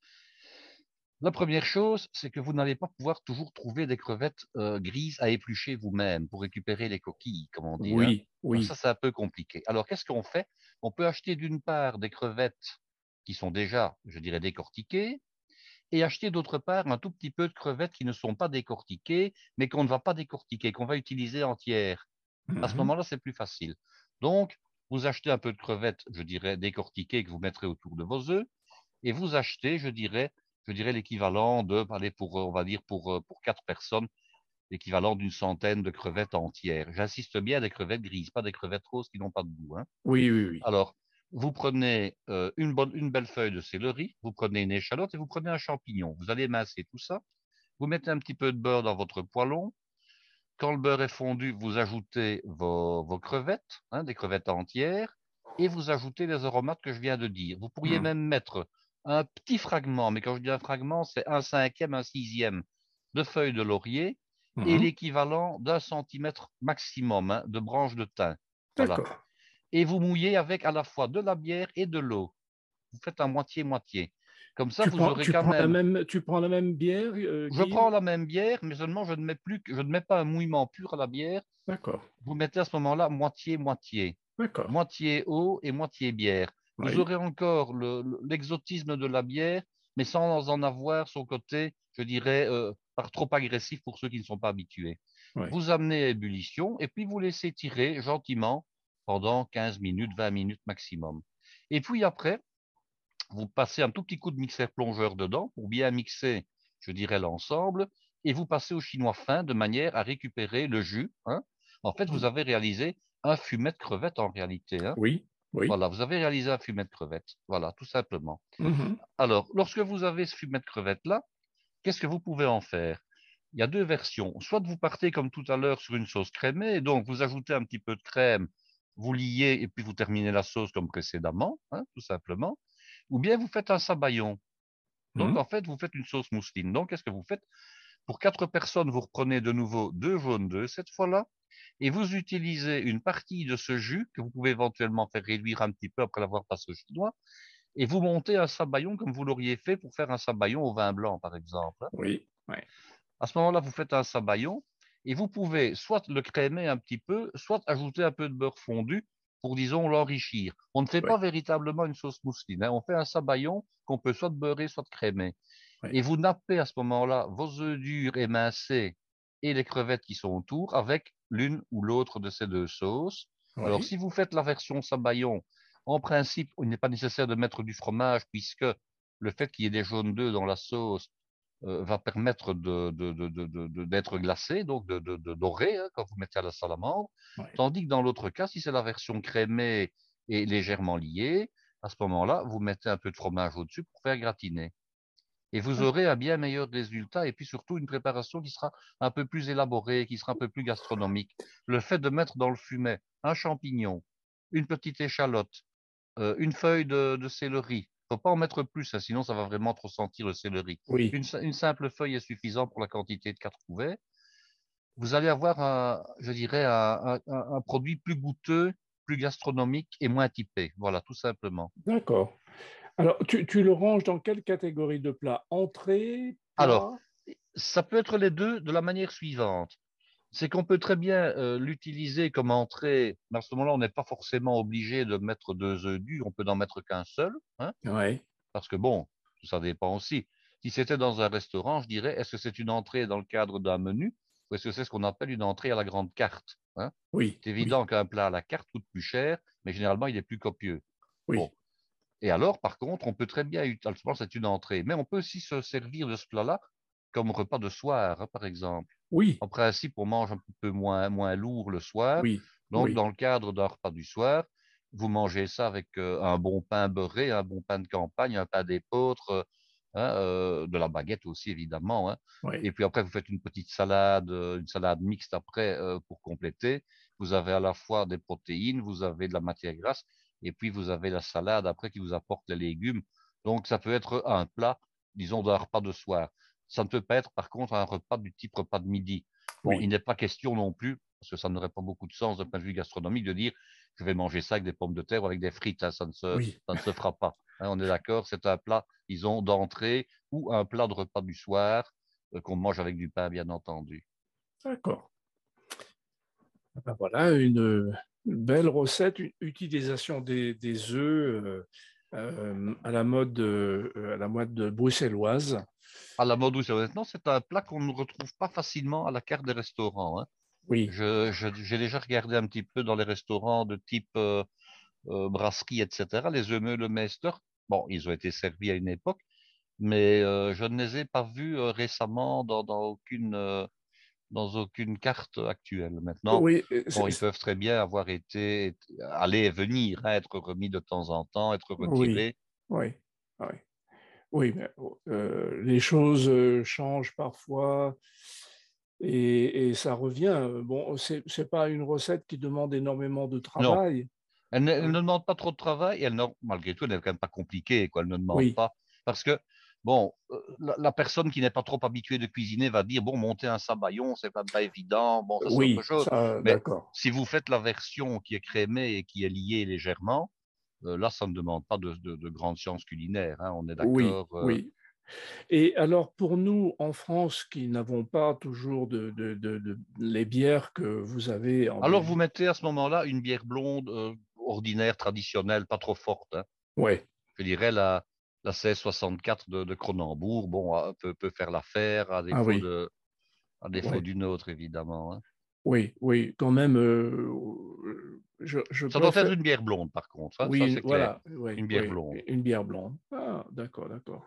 La première chose, c'est que vous n'allez pas pouvoir toujours trouver des crevettes euh, grises à éplucher vous-même pour récupérer les coquilles, comme on dit. Oui, hein. oui. ça, c'est un peu compliqué. Alors, qu'est-ce qu'on fait? On peut acheter d'une part des crevettes qui sont déjà, je dirais, décortiquées, et acheter d'autre part un tout petit peu de crevettes qui ne sont pas décortiquées, mais qu'on ne va pas décortiquer, qu'on va utiliser entières. À ce mmh moment-là, c'est plus facile. Donc, vous achetez un peu de crevettes, je dirais, décortiquées que vous mettrez autour de vos œufs, et vous achetez, je dirais, je dirais l'équivalent de, allez, pour, on va dire, pour, pour quatre personnes, l'équivalent d'une centaine de crevettes entières. J'insiste bien des crevettes grises, pas des crevettes roses qui n'ont pas de goût. Hein. Oui, oui, oui. Alors, vous prenez euh, une, bonne, une belle feuille de céleri, vous prenez une échalote et vous prenez un champignon. Vous allez masser tout ça. Vous mettez un petit peu de beurre dans votre poêlon. Quand le beurre est fondu, vous ajoutez vos, vos crevettes, hein, des crevettes entières, et vous ajoutez les aromates que je viens de dire. Vous pourriez mmh. même mettre un petit fragment, mais quand je dis un fragment, c'est un cinquième, un sixième de feuilles de laurier et mmh. l'équivalent d'un centimètre maximum hein, de branches de thym. Et vous mouillez avec à la fois de la bière et de l'eau. Vous faites un moitié-moitié. Comme ça, vous aurez quand même... Tu prends la même bière euh, Je prends la même bière, mais seulement je ne mets plus, je ne mets pas un mouillement pur à la bière. D'accord. Vous mettez à ce moment-là moitié-moitié. D'accord. Moitié eau et moitié bière. Vous aurez encore l'exotisme de la bière, mais sans en avoir son côté, je dirais, euh, par trop agressif pour ceux qui ne sont pas habitués. Vous amenez à ébullition et puis vous laissez tirer gentiment pendant 15 minutes, 20 minutes maximum. Et puis après, vous passez un tout petit coup de mixeur plongeur dedans pour bien mixer, je dirais, l'ensemble, et vous passez au chinois fin de manière à récupérer le jus. Hein. En fait, vous avez réalisé un fumet de crevette en réalité. Hein. Oui, oui. Voilà, vous avez réalisé un fumet de crevette. Voilà, tout simplement. Mmh Alors, lorsque vous avez ce fumet de crevette là, qu'est-ce que vous pouvez en faire? Il y a deux versions. Soit vous partez comme tout à l'heure sur une sauce crémée, donc vous ajoutez un petit peu de crème vous liez et puis vous terminez la sauce comme précédemment, hein, tout simplement. Ou bien vous faites un sabayon. Donc, mmh. en fait, vous faites une sauce mousseline. Donc, qu'est-ce que vous faites? Pour quatre personnes, vous reprenez de nouveau deux jaunes d'œufs cette fois-là, et vous utilisez une partie de ce jus que vous pouvez éventuellement faire réduire un petit peu après l'avoir passé au chinois, et vous montez un sabayon comme vous l'auriez fait pour faire un sabayon au vin blanc, par exemple. Oui. oui. À ce moment-là, vous faites un sabayon, et vous pouvez soit le crémer un petit peu, soit ajouter un peu de beurre fondu pour, disons, l'enrichir. On ne fait pas véritablement une sauce mousseline. Hein. On fait un sabayon qu'on peut soit beurrer, soit crémer. Et vous nappez à ce moment-là vos œufs durs émincés et les crevettes qui sont autour avec l'une ou l'autre de ces deux sauces. Alors, si vous faites la version sabayon, en principe, il n'est pas nécessaire de mettre du fromage puisque le fait qu'il y ait des jaunes d'œufs dans la sauce euh, va permettre d'être glacé, donc de, dorer hein, quand vous mettez à la salamandre. Tandis que dans l'autre cas, si c'est la version crémée et légèrement liée, à ce moment-là, vous mettez un peu de fromage au-dessus pour faire gratiner. Et vous aurez un bien meilleur résultat et puis surtout une préparation qui sera un peu plus élaborée, qui sera un peu plus gastronomique. Le fait de mettre dans le fumet un champignon, une petite échalote, euh, une feuille de céleri, faut pas en mettre plus, hein, sinon ça va vraiment trop sentir le céleri. Oui. Une, simple feuille est suffisante pour la quantité de 4 couverts. Vous allez avoir, un, je dirais, un, produit plus goûteux, plus gastronomique et moins typé. Voilà, tout simplement. D'accord. Alors, tu, tu, le ranges dans quelle catégorie de plat Entrée Alors, ça peut être les deux de la manière suivante c'est qu'on peut très bien euh, l'utiliser comme entrée. Mais à ce moment-là, on n'est pas forcément obligé de mettre deux œufs durs, on peut n'en mettre qu'un seul. Hein Parce que bon, ça dépend aussi. Si c'était dans un restaurant, je dirais, est-ce que c'est une entrée dans le cadre d'un menu ou est-ce que c'est ce qu'on appelle une entrée à la grande carte hein? Oui. C'est évident qu'un plat à la carte coûte plus cher, mais généralement, il est plus copieux. Oui. Et alors, par contre, on peut très bien utiliser, c'est une entrée, mais on peut aussi se servir de ce plat-là comme repas de soir, hein, par exemple. Oui. En principe, on mange un peu moins, moins lourd le soir. Oui. Donc, dans le cadre d'un repas du soir, vous mangez ça avec euh, un bon pain beurré, un bon pain de campagne, un pain d'épeautre, euh, hein, euh, de la baguette aussi évidemment. Hein. Et puis après, vous faites une petite salade, une salade mixte après pour compléter. Vous avez à la fois des protéines, vous avez de la matière grasse, et puis vous avez la salade après qui vous apporte les légumes. Donc ça peut être un plat, disons, d'un repas de soir. Ça ne peut pas être par contre un repas du type repas de midi. Bon, il n'est pas question non plus, parce que ça n'aurait pas beaucoup de sens d'un point de vue gastronomique, de dire je vais manger ça avec des pommes de terre ou avec des frites. Hein, ça, ne se, ça ne se fera pas. Hein, on est d'accord, c'est un plat, disons, d'entrée ou un plat de repas du soir euh, qu'on mange avec du pain, bien entendu. D'accord. Ah ben voilà une, belle recette, utilisation des, des œufs euh, euh, à la mode à la mode bruxelloise. À la mode bruxelloise. Non, c'est un plat qu'on ne retrouve pas facilement à la carte des restaurants. Hein. Oui. j'ai déjà regardé un petit peu dans les restaurants de type euh, euh, brasserie, etc. Les œufs le Meister, bon, ils ont été servis à une époque, mais euh, je ne les ai pas vus récemment dans, aucune dans aucune carte actuelle. Maintenant, oui, ils peuvent très bien avoir été aller et venir, hein, être remis de temps en temps, être retirés. Oui, oui, oui. mais les choses changent parfois. Et, ça revient. Bon, c'est n'est pas une recette qui demande énormément de travail. Elle ne, demande pas trop de travail. Et elle, malgré tout, elle n'est quand même pas compliquée. Quoi. Elle ne demande pas. Parce que, bon, la, personne qui n'est pas trop habituée de cuisiner va dire bon, monter un sabayon, c'est pas, pas évident. Bon, ça, oui, autre chose. Mais si vous faites la version qui est crémée et qui est liée légèrement, là, ça ne demande pas de, de, grandes sciences culinaires. Hein, on est d'accord. Oui, oui. Et alors, pour nous, en France, qui n'avons pas toujours de, les bières que vous avez en Alors, vous mettez à ce moment-là une bière blonde euh, ordinaire, traditionnelle, pas trop forte. Hein. Oui. Je dirais la, la 1664 de, de Cronenbourg, bon, euh, peut, peut faire l'affaire à défaut ah défaut d'une autre, évidemment. Hein. Oui, oui, quand même. Euh, je, ça doit faire une bière blonde, par contre. Hein, oui, voilà. une bière blonde. Une bière blonde. Ah, d'accord, d'accord.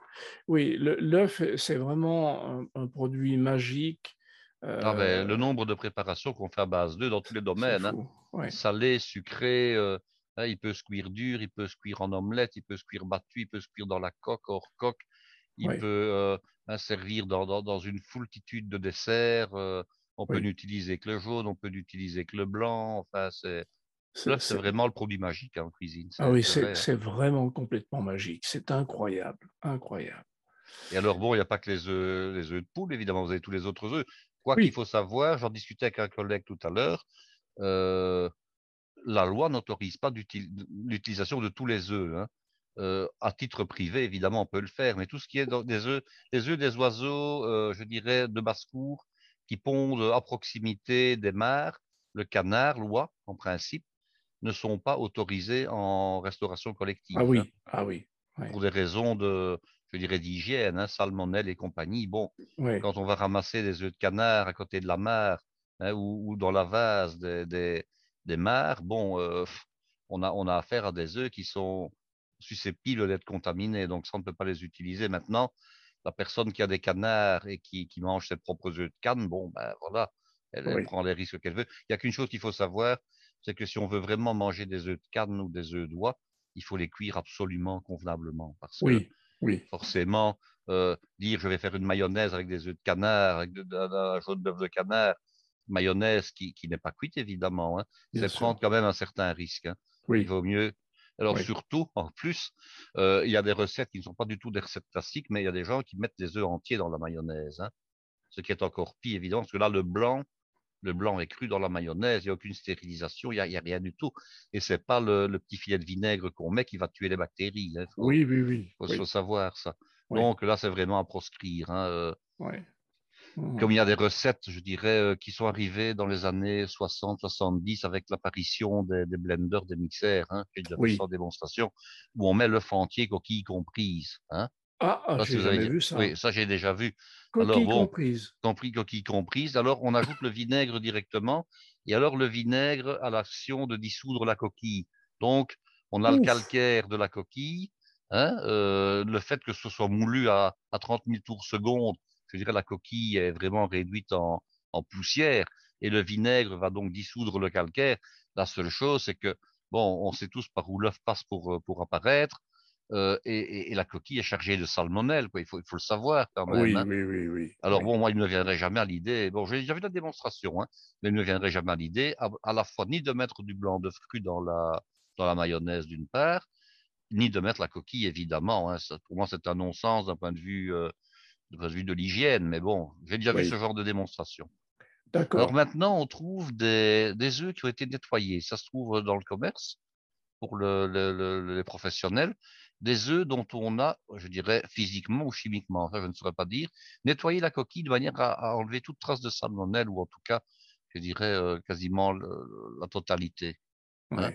Oui, l'œuf, c'est vraiment un, produit magique. Ah, ben, le euh, nombre de préparations qu'on fait à base d'œufs dans tous les domaines. Hein. Salé, sucré, euh, il peut se cuire dur, il peut se cuire en omelette, il peut se cuire battu, il peut se cuire dans la coque, hors coque. Il peut servir dans, dans, une foultitude de desserts. On peut n'utiliser que le jaune, on peut n'utiliser que le blanc. Enfin, c'est c'est vraiment le produit magique hein, en cuisine. Ah oui, c'est vraiment complètement magique. C'est incroyable, incroyable. Et alors, bon, il n'y a pas que les œufs, les œufs de poule, évidemment, vous avez tous les autres œufs. Quoi qu'il faut savoir, j'en discutais avec un collègue tout à l'heure, euh, la loi n'autorise pas l'utilisation de tous les œufs. Hein. Euh, à titre privé, évidemment, on peut le faire, mais tout ce qui est des œufs, des œufs des oiseaux, euh, je dirais, de basse-cour, qui pondent à proximité des mares, le canard, l'oie, en principe, ne sont pas autorisés en restauration collective. Ah oui, hein. ah oui. Pour des raisons de, je dirais, d'hygiène, hein, salmonelle et compagnie. Bon, quand on va ramasser des œufs de canard à côté de la mare hein, ou, dans la vase des, des, des mares, bon, euh, on, a, on a affaire à des œufs qui sont susceptibles d'être contaminés, donc ça, on ne peut pas les utiliser. Maintenant, la personne qui a des canards et qui, qui mange ses propres œufs de canne, bon, ben voilà, elle, prend les risques qu'elle veut. Il n'y a qu'une chose qu'il faut savoir, c'est que si on veut vraiment manger des œufs de canne ou des œufs d'oie, il faut les cuire absolument convenablement. Parce oui, que oui. forcément, euh, dire je vais faire une mayonnaise avec des œufs de canard, avec de, un jaune d'œuf de canard, mayonnaise qui, qui n'est pas cuite évidemment, hein, c'est prendre quand même un certain risque. Hein. Oui. Il vaut mieux. Alors surtout, en plus, euh, il y a des recettes qui ne sont pas du tout des recettes classiques, mais il y a des gens qui mettent des œufs entiers dans la mayonnaise. Hein. Ce qui est encore pire, évidemment, parce que là, le blanc, le blanc est cru dans la mayonnaise, il n'y a aucune stérilisation, il n'y a, rien du tout. Et ce n'est pas le, petit filet de vinaigre qu'on met qui va tuer les bactéries. Hein. oui, oui, oui. Il faut, savoir ça. Donc là, c'est vraiment à proscrire. Hein, euh. Mmh. Comme il y a des recettes, je dirais, euh, qui sont arrivées dans les années 60-70 avec l'apparition des, blenders, des mixeurs, hein, j'ai déjà vu démonstration, où on met l'œuf entier, coquille comprise. Hein. Ah, ah j'ai jamais vu ça. Oui, ça j'ai déjà vu. Coquille alors, comprise. Compris, coquille comprise. Alors on ajoute le vinaigre directement. Et alors le vinaigre a l'action de dissoudre la coquille. Donc on a le calcaire de la coquille. Hein, euh, le fait que ce soit moulu à, à 30 000 tours seconde, je dirais la coquille est vraiment réduite en, en poussière et le vinaigre va donc dissoudre le calcaire. La seule chose, c'est que, bon, on sait tous par où l'œuf passe pour, pour apparaître. Euh, et, la coquille est chargée de salmonelle, quoi. Il, faut, il faut le savoir quand même. Oui, hein. oui, oui, oui. Alors bon, moi, il ne me viendrait jamais à l'idée, bon, j'ai déjà vu la démonstration, hein, mais il ne me viendrait jamais à l'idée à, la fois ni de mettre du blanc d'œuf cru dans la, dans la mayonnaise d'une part, ni de mettre la coquille, évidemment. Hein. pour moi, c'est un non-sens d'un point de vue, euh, de, vue de l'hygiène, mais bon, j'ai déjà vu ce genre de démonstration. D'accord. Alors maintenant, on trouve des, des œufs qui ont été nettoyés. Ça se trouve dans le commerce pour le, les professionnels des œufs dont on a, je dirais, physiquement ou chimiquement, ça je ne saurais pas dire, nettoyer la coquille de manière à, enlever toute trace de salmonelle ou en tout cas, je dirais, euh, quasiment la totalité. Hein.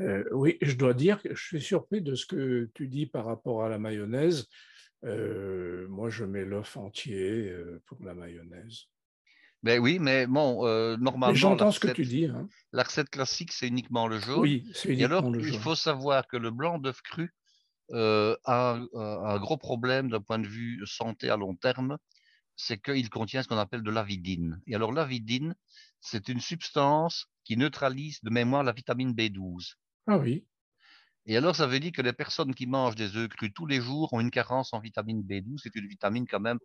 Euh, oui, je dois dire que je suis surpris de ce que tu dis par rapport à la mayonnaise. Euh, moi, je mets l'œuf entier pour la mayonnaise. Ben oui, mais bon, euh, normalement. J'entends ce que tu dis. Hein. La recette classique, c'est uniquement le jaune. Oui, c'est uniquement Et alors, le jaune. Il faut savoir que le blanc d'œuf cru euh, a un, gros problème d'un point de vue santé à long terme, c'est qu'il contient ce qu'on appelle de l'avidine. Et alors, l'avidine, c'est une substance qui neutralise de mémoire la vitamine B12. Ah oui. Et alors, ça veut dire que les personnes qui mangent des œufs crus tous les jours ont une carence en vitamine B12. C'est une vitamine quand même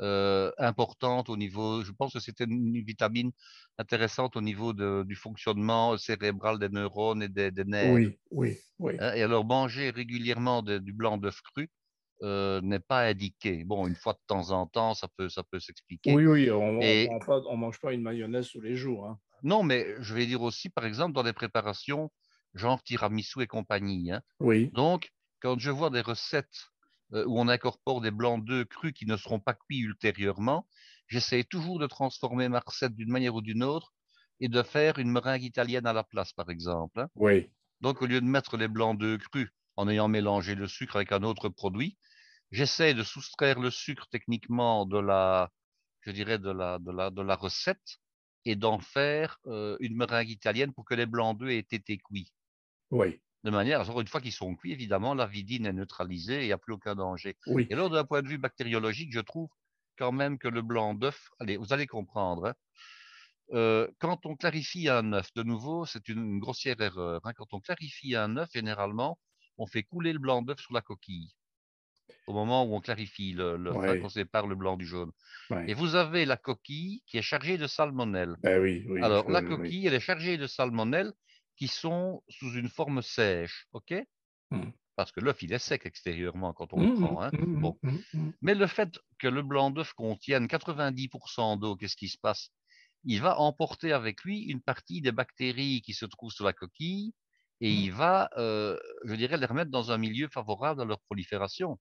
euh, importante au niveau, je pense que c'était une vitamine intéressante au niveau de, du fonctionnement cérébral des neurones et des, nerfs. Oui, oui, oui. Hein, et alors, manger régulièrement du blanc d'œuf cru euh, n'est pas indiqué. Bon, une fois de temps en temps, ça peut, ça peut s'expliquer. Oui, oui, on ne mange pas une mayonnaise tous les jours. Hein. Non, mais je vais dire aussi, par exemple, dans des préparations genre tiramisu et compagnie. Hein. Oui. Donc, quand je vois des recettes euh, où on incorpore des blancs d'œufs crus qui ne seront pas cuits ultérieurement, j'essaie toujours de transformer ma recette d'une manière ou d'une autre et de faire une meringue italienne à la place, par exemple. Hein. Oui. Donc, au lieu de mettre les blancs d'œufs crus en ayant mélangé le sucre avec un autre produit, j'essaie de soustraire le sucre techniquement de la, je dirais, de la, de la, de la recette et d'en faire euh, une meringue italienne pour que les blancs d'œufs aient été cuits. Oui. De manière, alors une fois qu'ils sont cuits, évidemment, la vidine est neutralisée et il n'y a plus aucun danger. Oui. Et alors, d'un point de vue bactériologique, je trouve quand même que le blanc d'œuf, allez, vous allez comprendre, hein, euh, quand on clarifie un œuf, de nouveau, c'est une, grossière erreur. Hein, quand on clarifie un œuf, généralement, on fait couler le blanc d'œuf sur la coquille au moment où on clarifie le, le qu'on sépare le blanc du jaune. Et vous avez la coquille qui est chargée de salmonelle. Ben oui, oui, Alors, la coquille, elle est chargée de salmonelle qui sont sous une forme sèche, ok? Mmh. Parce que l'œuf, il est sec extérieurement quand on le mmh, prend. Hein mmh, bon. Mais le fait que le blanc d'œuf contienne 90% d'eau, qu'est-ce qui se passe? Il va emporter avec lui une partie des bactéries qui se trouvent sur la coquille et il va, euh, je dirais, les remettre dans un milieu favorable à leur prolifération.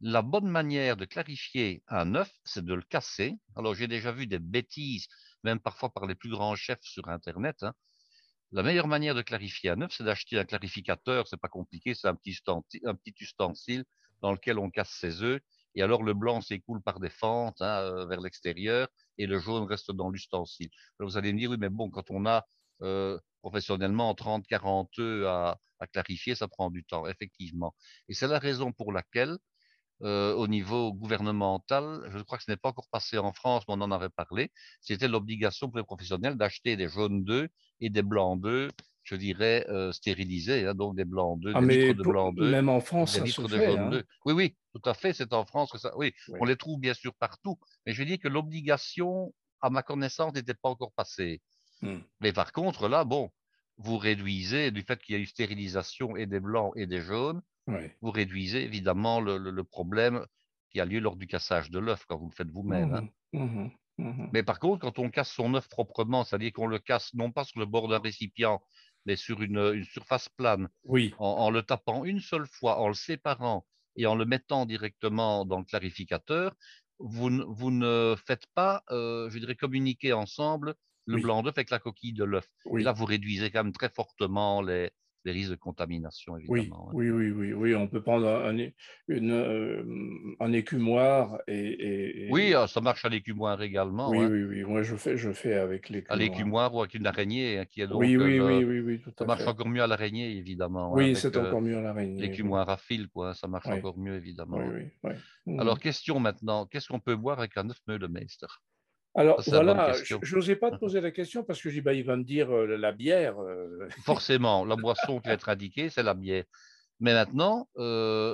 La bonne manière de clarifier un œuf, c'est de le casser. Alors, j'ai déjà vu des bêtises, même parfois par les plus grands chefs sur Internet. Hein. La meilleure manière de clarifier un œuf, c'est d'acheter un clarificateur. C'est pas compliqué, c'est un petit, ustensile dans lequel on casse ses œufs. Et alors le blanc s'écoule par des fentes hein, euh, vers l'extérieur et le jaune reste dans l'ustensile. Vous allez me dire, oui, mais bon, quand on a euh, professionnellement 30, 40 œufs à, clarifier, ça prend du temps, effectivement. Et c'est la raison pour laquelle euh, au niveau gouvernemental, je crois que ce n'est pas encore passé en France, mais on en avait parlé, c'était l'obligation pour les professionnels d'acheter des jaunes d'œufs et des blancs d'œufs, je dirais, euh, stérilisés, hein, donc des blancs d'œufs, ah, des litres de blancs d'œufs. Même en France, des litres de jaunes hein. Oui, oui, tout à fait, c'est en France que ça. Oui, on les trouve bien sûr partout, mais je dis que l'obligation, à ma connaissance, n'était pas encore passée. Hmm. Mais par contre, là, bon, vous réduisez du fait qu'il y a eu stérilisation et des blancs et des jaunes, vous réduisez évidemment le, problème qui a lieu lors du cassage de l'œuf quand vous le faites vous-même. Hein. Mmh mmh mmh mais par contre, quand on casse son œuf proprement, c'est-à-dire qu'on le casse non pas sur le bord d'un récipient, mais sur une, surface plane, oui. en, le tapant une seule fois, en le séparant et en le mettant directement dans le clarificateur, vous, vous ne faites pas, euh, je dirais, communiquer ensemble le blanc d'œuf avec la coquille de l'œuf. Là, vous réduisez quand même très fortement les, les risques de contamination, évidemment. Oui, oui, oui, oui, on peut prendre un, une, euh, un écumoire et, Oui, ah, ça marche à l'écumoire également. Oui, hein. oui, oui, moi je fais, je fais avec l'écumoire. À l'écumoire ou avec une araignée, hein, qui est donc... Oui, oui, oui, oui, oui, tout Ça marche encore mieux à l'araignée, évidemment. Oui, c'est encore mieux à l'araignée. L'écumoire à fil, quoi, ça marche encore mieux, évidemment. Oui, oui, Alors, question maintenant, qu'est-ce qu'on peut boire avec un œuf Meulemeister Alors voilà, je n'osais pas te poser la question parce que dis, bah, il va me dire euh, la bière. Forcément, la boisson qui va être indiquée, c'est la bière. Mais maintenant,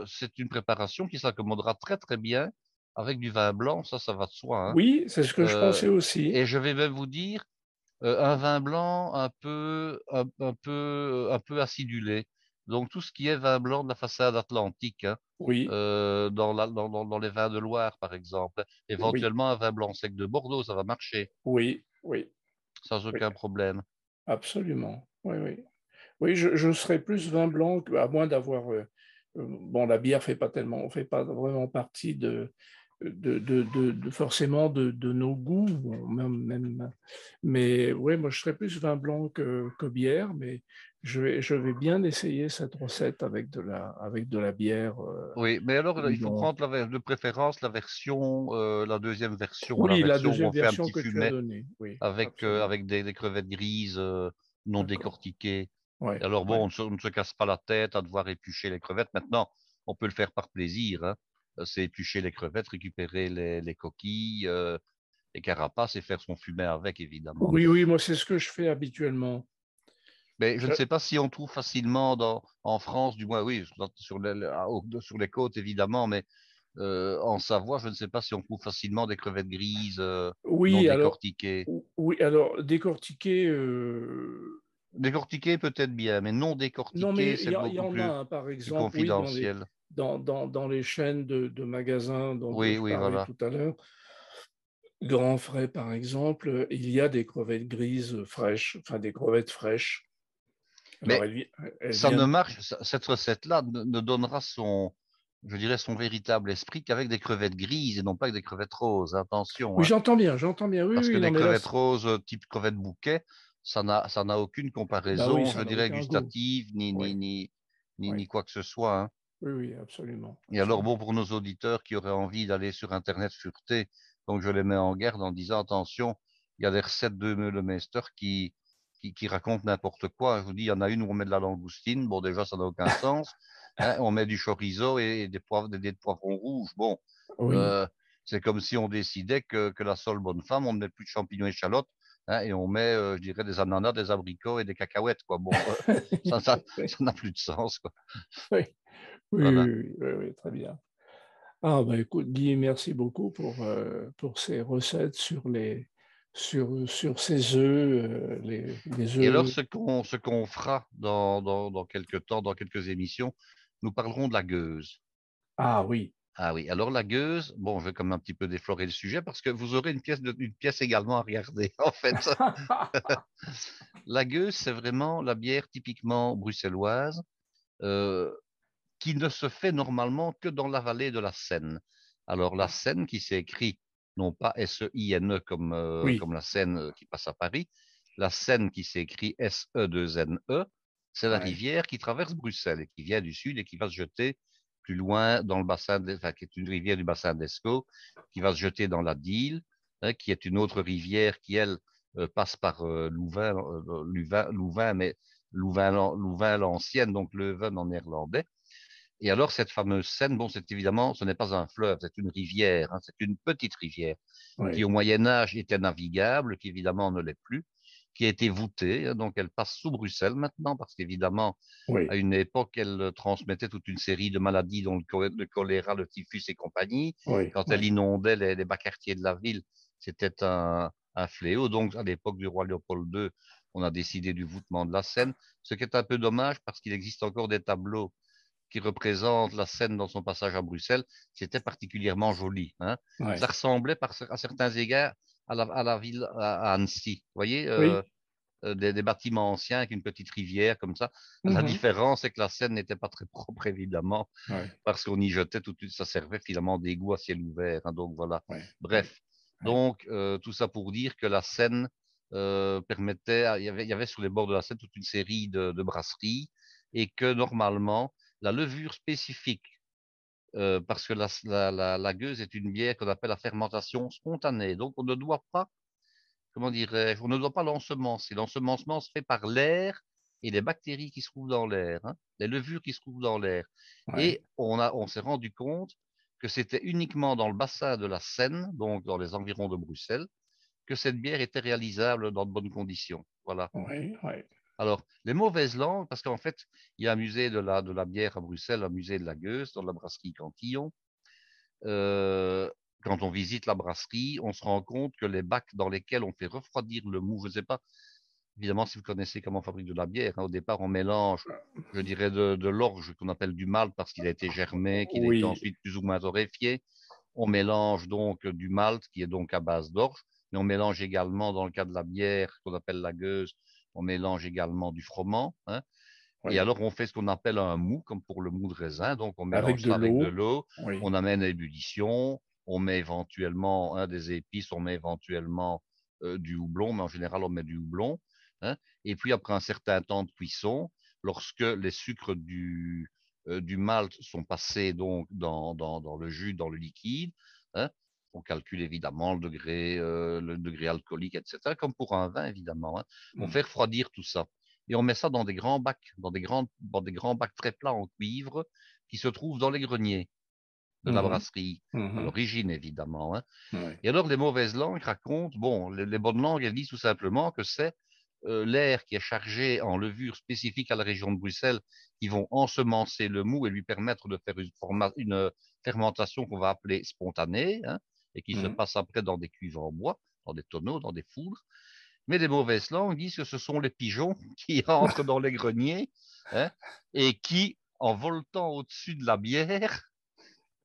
c'est une préparation qui s'accommodera très très bien avec du vin blanc, ça, ça va de soi. Hein. Oui, c'est ce que je pensais aussi. Et je vais même vous dire, un vin blanc un peu, un, peu, un peu acidulé. Donc tout ce qui est vin blanc de la façade atlantique, hein, oui. dans, dans, les vins de Loire par exemple, éventuellement un vin blanc sec de Bordeaux, ça va marcher. Oui, oui. Sans aucun problème. Absolument. Oui, oui. Oui, je, je serais plus vin blanc, à moins d'avoir. bon, la bière fait pas tellement, fait pas vraiment partie de, de, de, forcément de, nos goûts, même, même, mais oui, moi je serais plus vin blanc que, que bière, mais je vais, je vais bien essayer cette recette avec de la, avec de la bière. Euh, oui, mais alors il faut prendre la, de préférence la version, euh, la deuxième version, oui, la version, la deuxième version que tu as donnée, oui, avec, euh, avec des, crevettes grises non décortiquées. alors bon, on, ne se, casse pas la tête à devoir éplucher les crevettes. Maintenant, on peut le faire par plaisir. Hein. C'est éplucher les crevettes, récupérer les, coquilles, euh, les carapaces et faire son fumet avec, évidemment. Oui, oui, moi c'est ce que je fais habituellement. Mais je ne sais pas si on trouve facilement dans, en France, du moins oui, sur les, sur les côtes évidemment, mais euh, en Savoie, je ne sais pas si on trouve facilement des crevettes grises oui, non décortiquées. oui, alors décortiquées. Décortiquées peut-être bien, mais non décortiquées, c'est beaucoup plus, par exemple, confidentiel dans, dans, dans les chaînes de, de magasins dont je parlais tout à l'heure, Grand Frais par exemple, il y a des crevettes grises fraîches, enfin des crevettes fraîches. Mais ça ne marche, cette recette-là ne, donnera son, je dirais, son véritable esprit qu'avec des crevettes grises et non pas avec des crevettes roses. Attention. Oui, hein. j'entends bien, j'entends bien. Oui, Parce que les crevettes roses euh, type crevette bouquet, ça n'a, aucune bah comparaison, je dirais, gustative, ni, ni, ni, ni, ni, quoi que ce soit. Hein. Oui, oui, absolument. Et alors, bon, pour nos auditeurs qui auraient envie d'aller sur Internet fureter, donc je les mets en garde en disant attention, il y a des recettes de Meulemeister qui, qui, qui racontent n'importe quoi. Je vous dis, il y en a une où on met de la langoustine. Bon, déjà, ça n'a aucun sens. Hein, on met du chorizo et des, poivres, des, poivrons rouges. Bon, euh, c'est comme si on décidait que, que la seule bonne femme, on ne met plus de champignons et échalotes. Hein, et on met, euh, je dirais, des ananas, des abricots et des cacahuètes. Quoi. Bon, euh, ça n'a plus de sens. Quoi. Oui. Oui, oui, très bien. Ah, bah, écoute, Guy, merci beaucoup pour, pour ces recettes sur, les, sur, sur ces œufs, euh, les, les, œufs. Et alors, ce qu'on, fera dans, dans, dans, quelques temps, dans quelques émissions, nous parlerons de la gueuse. Ah oui. Ah oui, alors la gueuse, bon, je vais quand même un petit peu déflorer le sujet parce que vous aurez une pièce, de, une pièce également à regarder, en fait. la gueuse, c'est vraiment la bière typiquement bruxelloise. Euh, qui ne se fait normalement que dans la vallée de la Seine. Alors la Seine qui s'écrit non pas S-E-I-N-E e comme, euh, comme la Seine euh, qui passe à Paris, la Seine qui s'écrit S-E-2-N-E, e, c'est la rivière qui traverse Bruxelles et qui vient du sud et qui va se jeter plus loin dans le bassin, enfin, qui est une rivière du bassin d'Escaut, qui va se jeter dans la Dille, hein, qui est une autre rivière qui, elle, euh, passe par Louvain, Louvain, Louvain, mais Louvain, Louvain l'ancienne, donc Leuven en néerlandais. Et alors, cette fameuse Seine, bon, c'est évidemment, ce n'est pas un fleuve, c'est une rivière, hein, c'est une petite rivière qui, au Moyen-Âge, était navigable, qui évidemment ne l'est plus, qui a été voûtée, hein, donc elle passe sous Bruxelles maintenant, parce qu'évidemment, à une époque, elle transmettait toute une série de maladies, dont le, choléra, le typhus et compagnie. Quand elle inondait les, bas quartiers de la ville, c'était un, un fléau. Donc, à l'époque du roi Léopold II, on a décidé du voûtement de la Seine, ce qui est un peu dommage parce qu'il existe encore des tableaux qui représente la scène dans son passage à Bruxelles, c'était particulièrement joli. Hein. Ça ressemblait par, à certains égards à la, à la ville à, Annecy. Vous voyez euh, euh, des, bâtiments anciens avec une petite rivière comme ça. La mhm. différence, c'est que la Seine n'était pas très propre, évidemment, parce qu'on y jetait tout de suite, ça servait finalement d'égout à ciel ouvert. Hein, donc voilà. Bref, donc euh, tout ça pour dire que la Seine permettait, il y, avait, il y avait sur les bords de la Seine toute une série de, de brasseries et que normalement, la levure spécifique, euh, parce que la, gueuse est une bière qu'on appelle la fermentation spontanée. Donc, on ne doit pas, comment dirais on ne doit pas l'ensemencer. L'ensemencement se fait par l'air et les bactéries qui se trouvent dans l'air, hein, les levures qui se trouvent dans l'air. Et on, on s'est rendu compte que c'était uniquement dans le bassin de la Seine, donc dans les environs de Bruxelles, que cette bière était réalisable dans de bonnes conditions. Voilà. Oui, oui. Alors, les mauvaises langues, parce qu'en fait, il y a un musée de la, de la bière à Bruxelles, un musée de la Gueuse, dans la brasserie Cantillon. Euh, quand on visite la brasserie, on se rend compte que les bacs dans lesquels on fait refroidir le mou, je ne sais pas, évidemment, si vous connaissez comment on fabrique de la bière, hein, au départ, on mélange, je dirais, de, de l'orge qu'on appelle du malt parce qu'il a été germé, qu'il a été ensuite plus ou moins torréfié. On mélange donc du malt qui est donc à base d'orge, mais on mélange également, dans le cas de la bière qu'on appelle la gueuse, on mélange également du froment. Hein. Et alors, on fait ce qu'on appelle un mou, comme pour le mou de raisin. Donc, on mélange ça avec de l'eau, on amène à ébullition, on met éventuellement hein, des épices, on met éventuellement euh, du houblon, mais en général, on met du houblon. Hein. Et puis, après un certain temps de cuisson, lorsque les sucres du, euh, du malt sont passés donc dans, dans, dans, le jus, dans le liquide, on calcule évidemment le degré, euh, le degré alcoolique, etc., comme pour un vin, évidemment. Hein. On mmh. fait refroidir tout ça. Et on met ça dans des grands bacs, dans des grands, dans des grands bacs très plats en cuivre qui se trouvent dans les greniers de la mmh brasserie, à mmh l'origine, évidemment. Hein. Et alors, les mauvaises langues racontent, bon, les, bonnes langues, elles disent tout simplement que c'est euh, l'air qui est chargé en levures spécifiques à la région de Bruxelles qui vont ensemencer le mou et lui permettre de faire une, une fermentation qu'on va appeler spontanée. Hein et qui se mmh. passe après dans des cuves en bois, dans des tonneaux, dans des foudres. Mais les mauvaises langues disent que ce sont les pigeons qui entrent dans les greniers hein, et qui, en voltant au-dessus de la bière,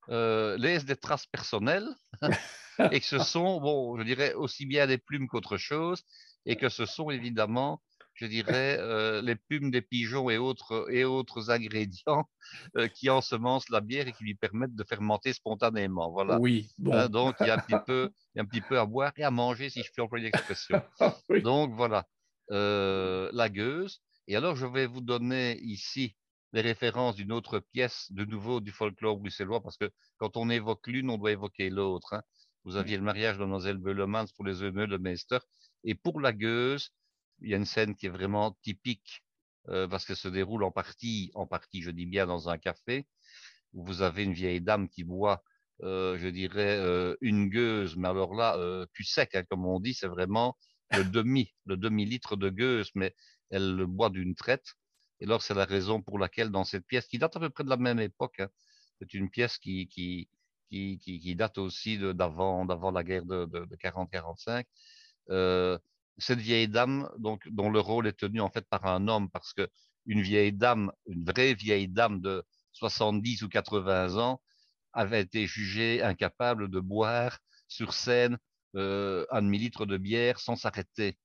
euh, laissent des traces personnelles et que ce sont, bon, je dirais, aussi bien des plumes qu'autre chose et que ce sont évidemment je dirais, euh, les plumes des pigeons et autres, et autres ingrédients euh, qui ensemencent la bière et qui lui permettent de fermenter spontanément. Voilà. Oui. Hein, donc, il y, a un petit peu, un petit peu à boire et à manger, si je puis employer l'expression. Donc, voilà. Euh, la gueuse. Et alors, je vais vous donner ici les références d'une autre pièce, de nouveau du folklore bruxellois, parce que quand on évoque l'une, on doit évoquer l'autre. Hein. Vous aviez le mariage de Mlle Beulemans pour les œufs de Meister. Et pour la gueuse, il y a une scène qui est vraiment typique euh, parce qu'elle se déroule en partie, en partie, je dis bien, dans un café où vous avez une vieille dame qui boit, euh, je dirais, euh, une gueuse, mais alors là, euh, plus sec, hein, comme on dit, c'est vraiment le demi, le demi-litre de gueuse, mais elle le boit d'une traite. Et alors, c'est la raison pour laquelle, dans cette pièce, qui date à peu près de la même époque, hein, c'est une pièce qui, qui, qui, qui, date aussi d'avant, d'avant la guerre de, de, de 40-45. Euh, cette vieille dame, donc, dont le rôle est tenu en fait par un homme, parce que une vieille dame, une vraie vieille dame de 70 ou 80 ans, avait été jugée incapable de boire sur scène euh, un demi-litre de bière sans s'arrêter.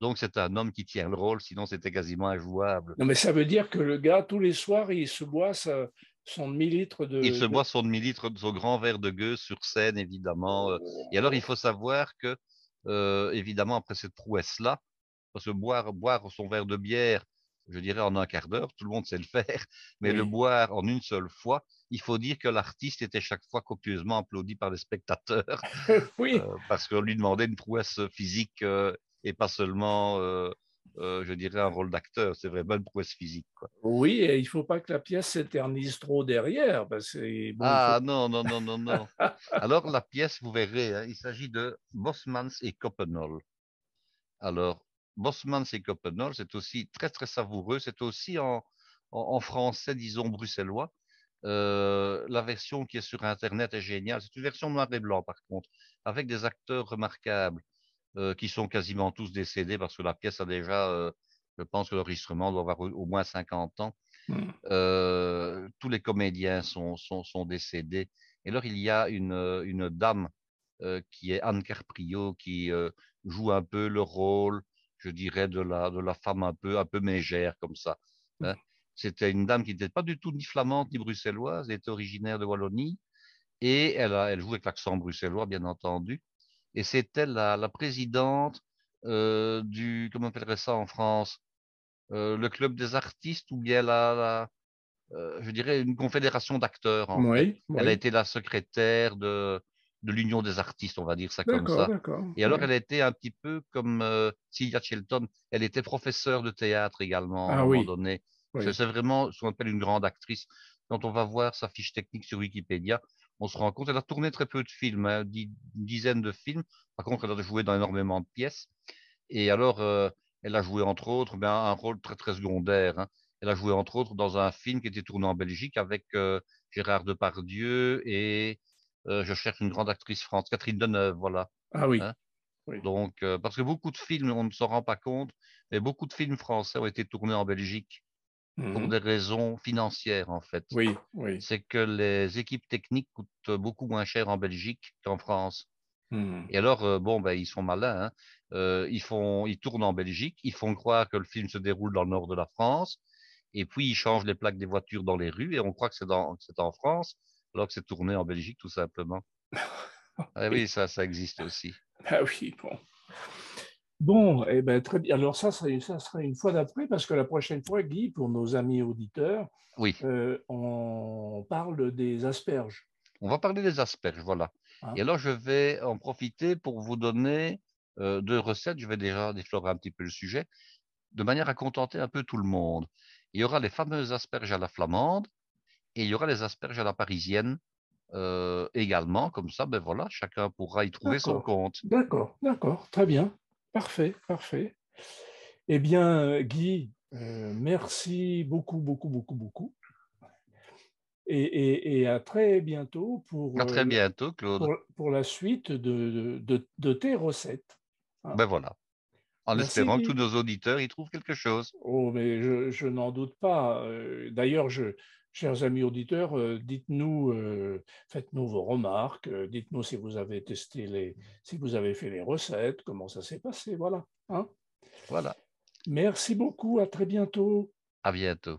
Donc c'est un homme qui tient le rôle, sinon c'était quasiment injouable. Non mais ça veut dire que le gars, tous les soirs, il se boit son demi-litre de... Il se boit son demi-litre, son grand verre de gueule sur scène, évidemment. Et alors il faut savoir que euh, évidemment, après cette prouesse-là, parce que boire, boire son verre de bière, je dirais en un quart d'heure, tout le monde sait le faire, mais le boire en une seule fois, il faut dire que l'artiste était chaque fois copieusement applaudi par les spectateurs, oui. Euh, parce qu'on lui demandait une prouesse physique euh, et pas seulement euh, je dirais, un rôle d'acteur. C'est vraiment une prouesse physique. Quoi. Oui, et il ne faut pas que la pièce s'éternise trop derrière. Parce que, ah non, non, non, non, non. Alors, la pièce, vous verrez, hein, il s'agit de Bosmans et Coppenol. Alors, Bosmans et Coppenol, c'est aussi très, très savoureux. C'est aussi en, en, français, disons, bruxellois. Euh, la version qui est sur Internet est géniale. C'est une version noir et blanc, par contre, avec des acteurs remarquables. Euh, qui sont quasiment tous décédés parce que la pièce a déjà, euh, je pense que l'enregistrement doit avoir au moins 50 ans. Mmh. Euh, tous les comédiens sont, sont, sont, décédés. Et alors, il y a une, une dame qui est Anne Carprio qui joue un peu le rôle, je dirais, de la, de la femme un peu, un peu mégère comme ça. Hein. Mmh. C'était une dame qui n'était pas du tout ni flamande ni bruxelloise, elle était originaire de Wallonie et elle, a, elle jouait avec l'accent bruxellois, bien entendu et c'était la, la présidente euh, du, comment on appellerait ça en France, euh, le club des artistes ou bien la, la euh, je dirais une confédération d'acteurs. Oui, Elle a été la secrétaire de, de l'Union des artistes, on va dire ça comme ça. Et alors, elle a été un petit peu comme Sylvia Shelton, elle était professeure de théâtre également à un ah moment donné. C'est vraiment ce qu'on appelle une grande actrice. Quand on va voir sa fiche technique sur Wikipédia, on se rend compte, elle a tourné très peu de films, hein, une dizaine de films. Par contre, elle a joué dans énormément de pièces. Et alors, euh, elle a joué entre autres ben, un rôle très très secondaire. Hein. Elle a joué entre autres dans un film qui était tourné en Belgique avec euh, Gérard Depardieu et euh, je cherche une grande actrice française, Catherine Deneuve, voilà. Ah oui. Hein? Donc, parce que beaucoup de films, on ne s'en rend pas compte, mais beaucoup de films français ont été tournés en Belgique pour mmh des raisons financières, en fait. Oui, oui. C'est que les équipes techniques coûtent beaucoup moins cher en Belgique qu'en France. Mmh. Et alors, euh, bon, ben, ils sont malins. Hein. Euh, ils, font, ils tournent en Belgique, ils font croire que le film se déroule dans le nord de la France, et puis ils changent les plaques des voitures dans les rues, et on croit que c'est en France, alors que c'est tourné en Belgique, tout simplement. ah, oui, ça, ça existe aussi. Ah oui, bon. Bon, eh ben, très bien. Alors ça, ça, ça sera une fois d'après, parce que la prochaine fois, Guy, pour nos amis auditeurs, oui. Euh, on parle des asperges. On va parler des asperges, voilà. Hein? Et alors, je vais en profiter pour vous donner euh, deux recettes. Je vais déjà déflorer un petit peu le sujet, de manière à contenter un peu tout le monde. Il y aura les fameuses asperges à la flamande et il y aura les asperges à la parisienne euh, également. Comme ça, ben voilà, chacun pourra y trouver son compte. D'accord, d'accord, très bien. Parfait, parfait. Eh bien, Guy, euh, merci beaucoup, beaucoup, beaucoup, beaucoup. Et, à très bientôt pour, à très euh, bientôt, Claude. Pour, la suite de, de, tes recettes. Ben voilà. En espérant que tous nos auditeurs y trouvent quelque chose. Oh, mais je, je n'en doute pas. Euh, d'ailleurs, je, chers amis auditeurs, dites-nous, faites-nous vos remarques, dites-nous si vous avez testé les, si vous avez fait les recettes, comment ça s'est passé, voilà. Hein voilà. Merci beaucoup, à très bientôt. À bientôt.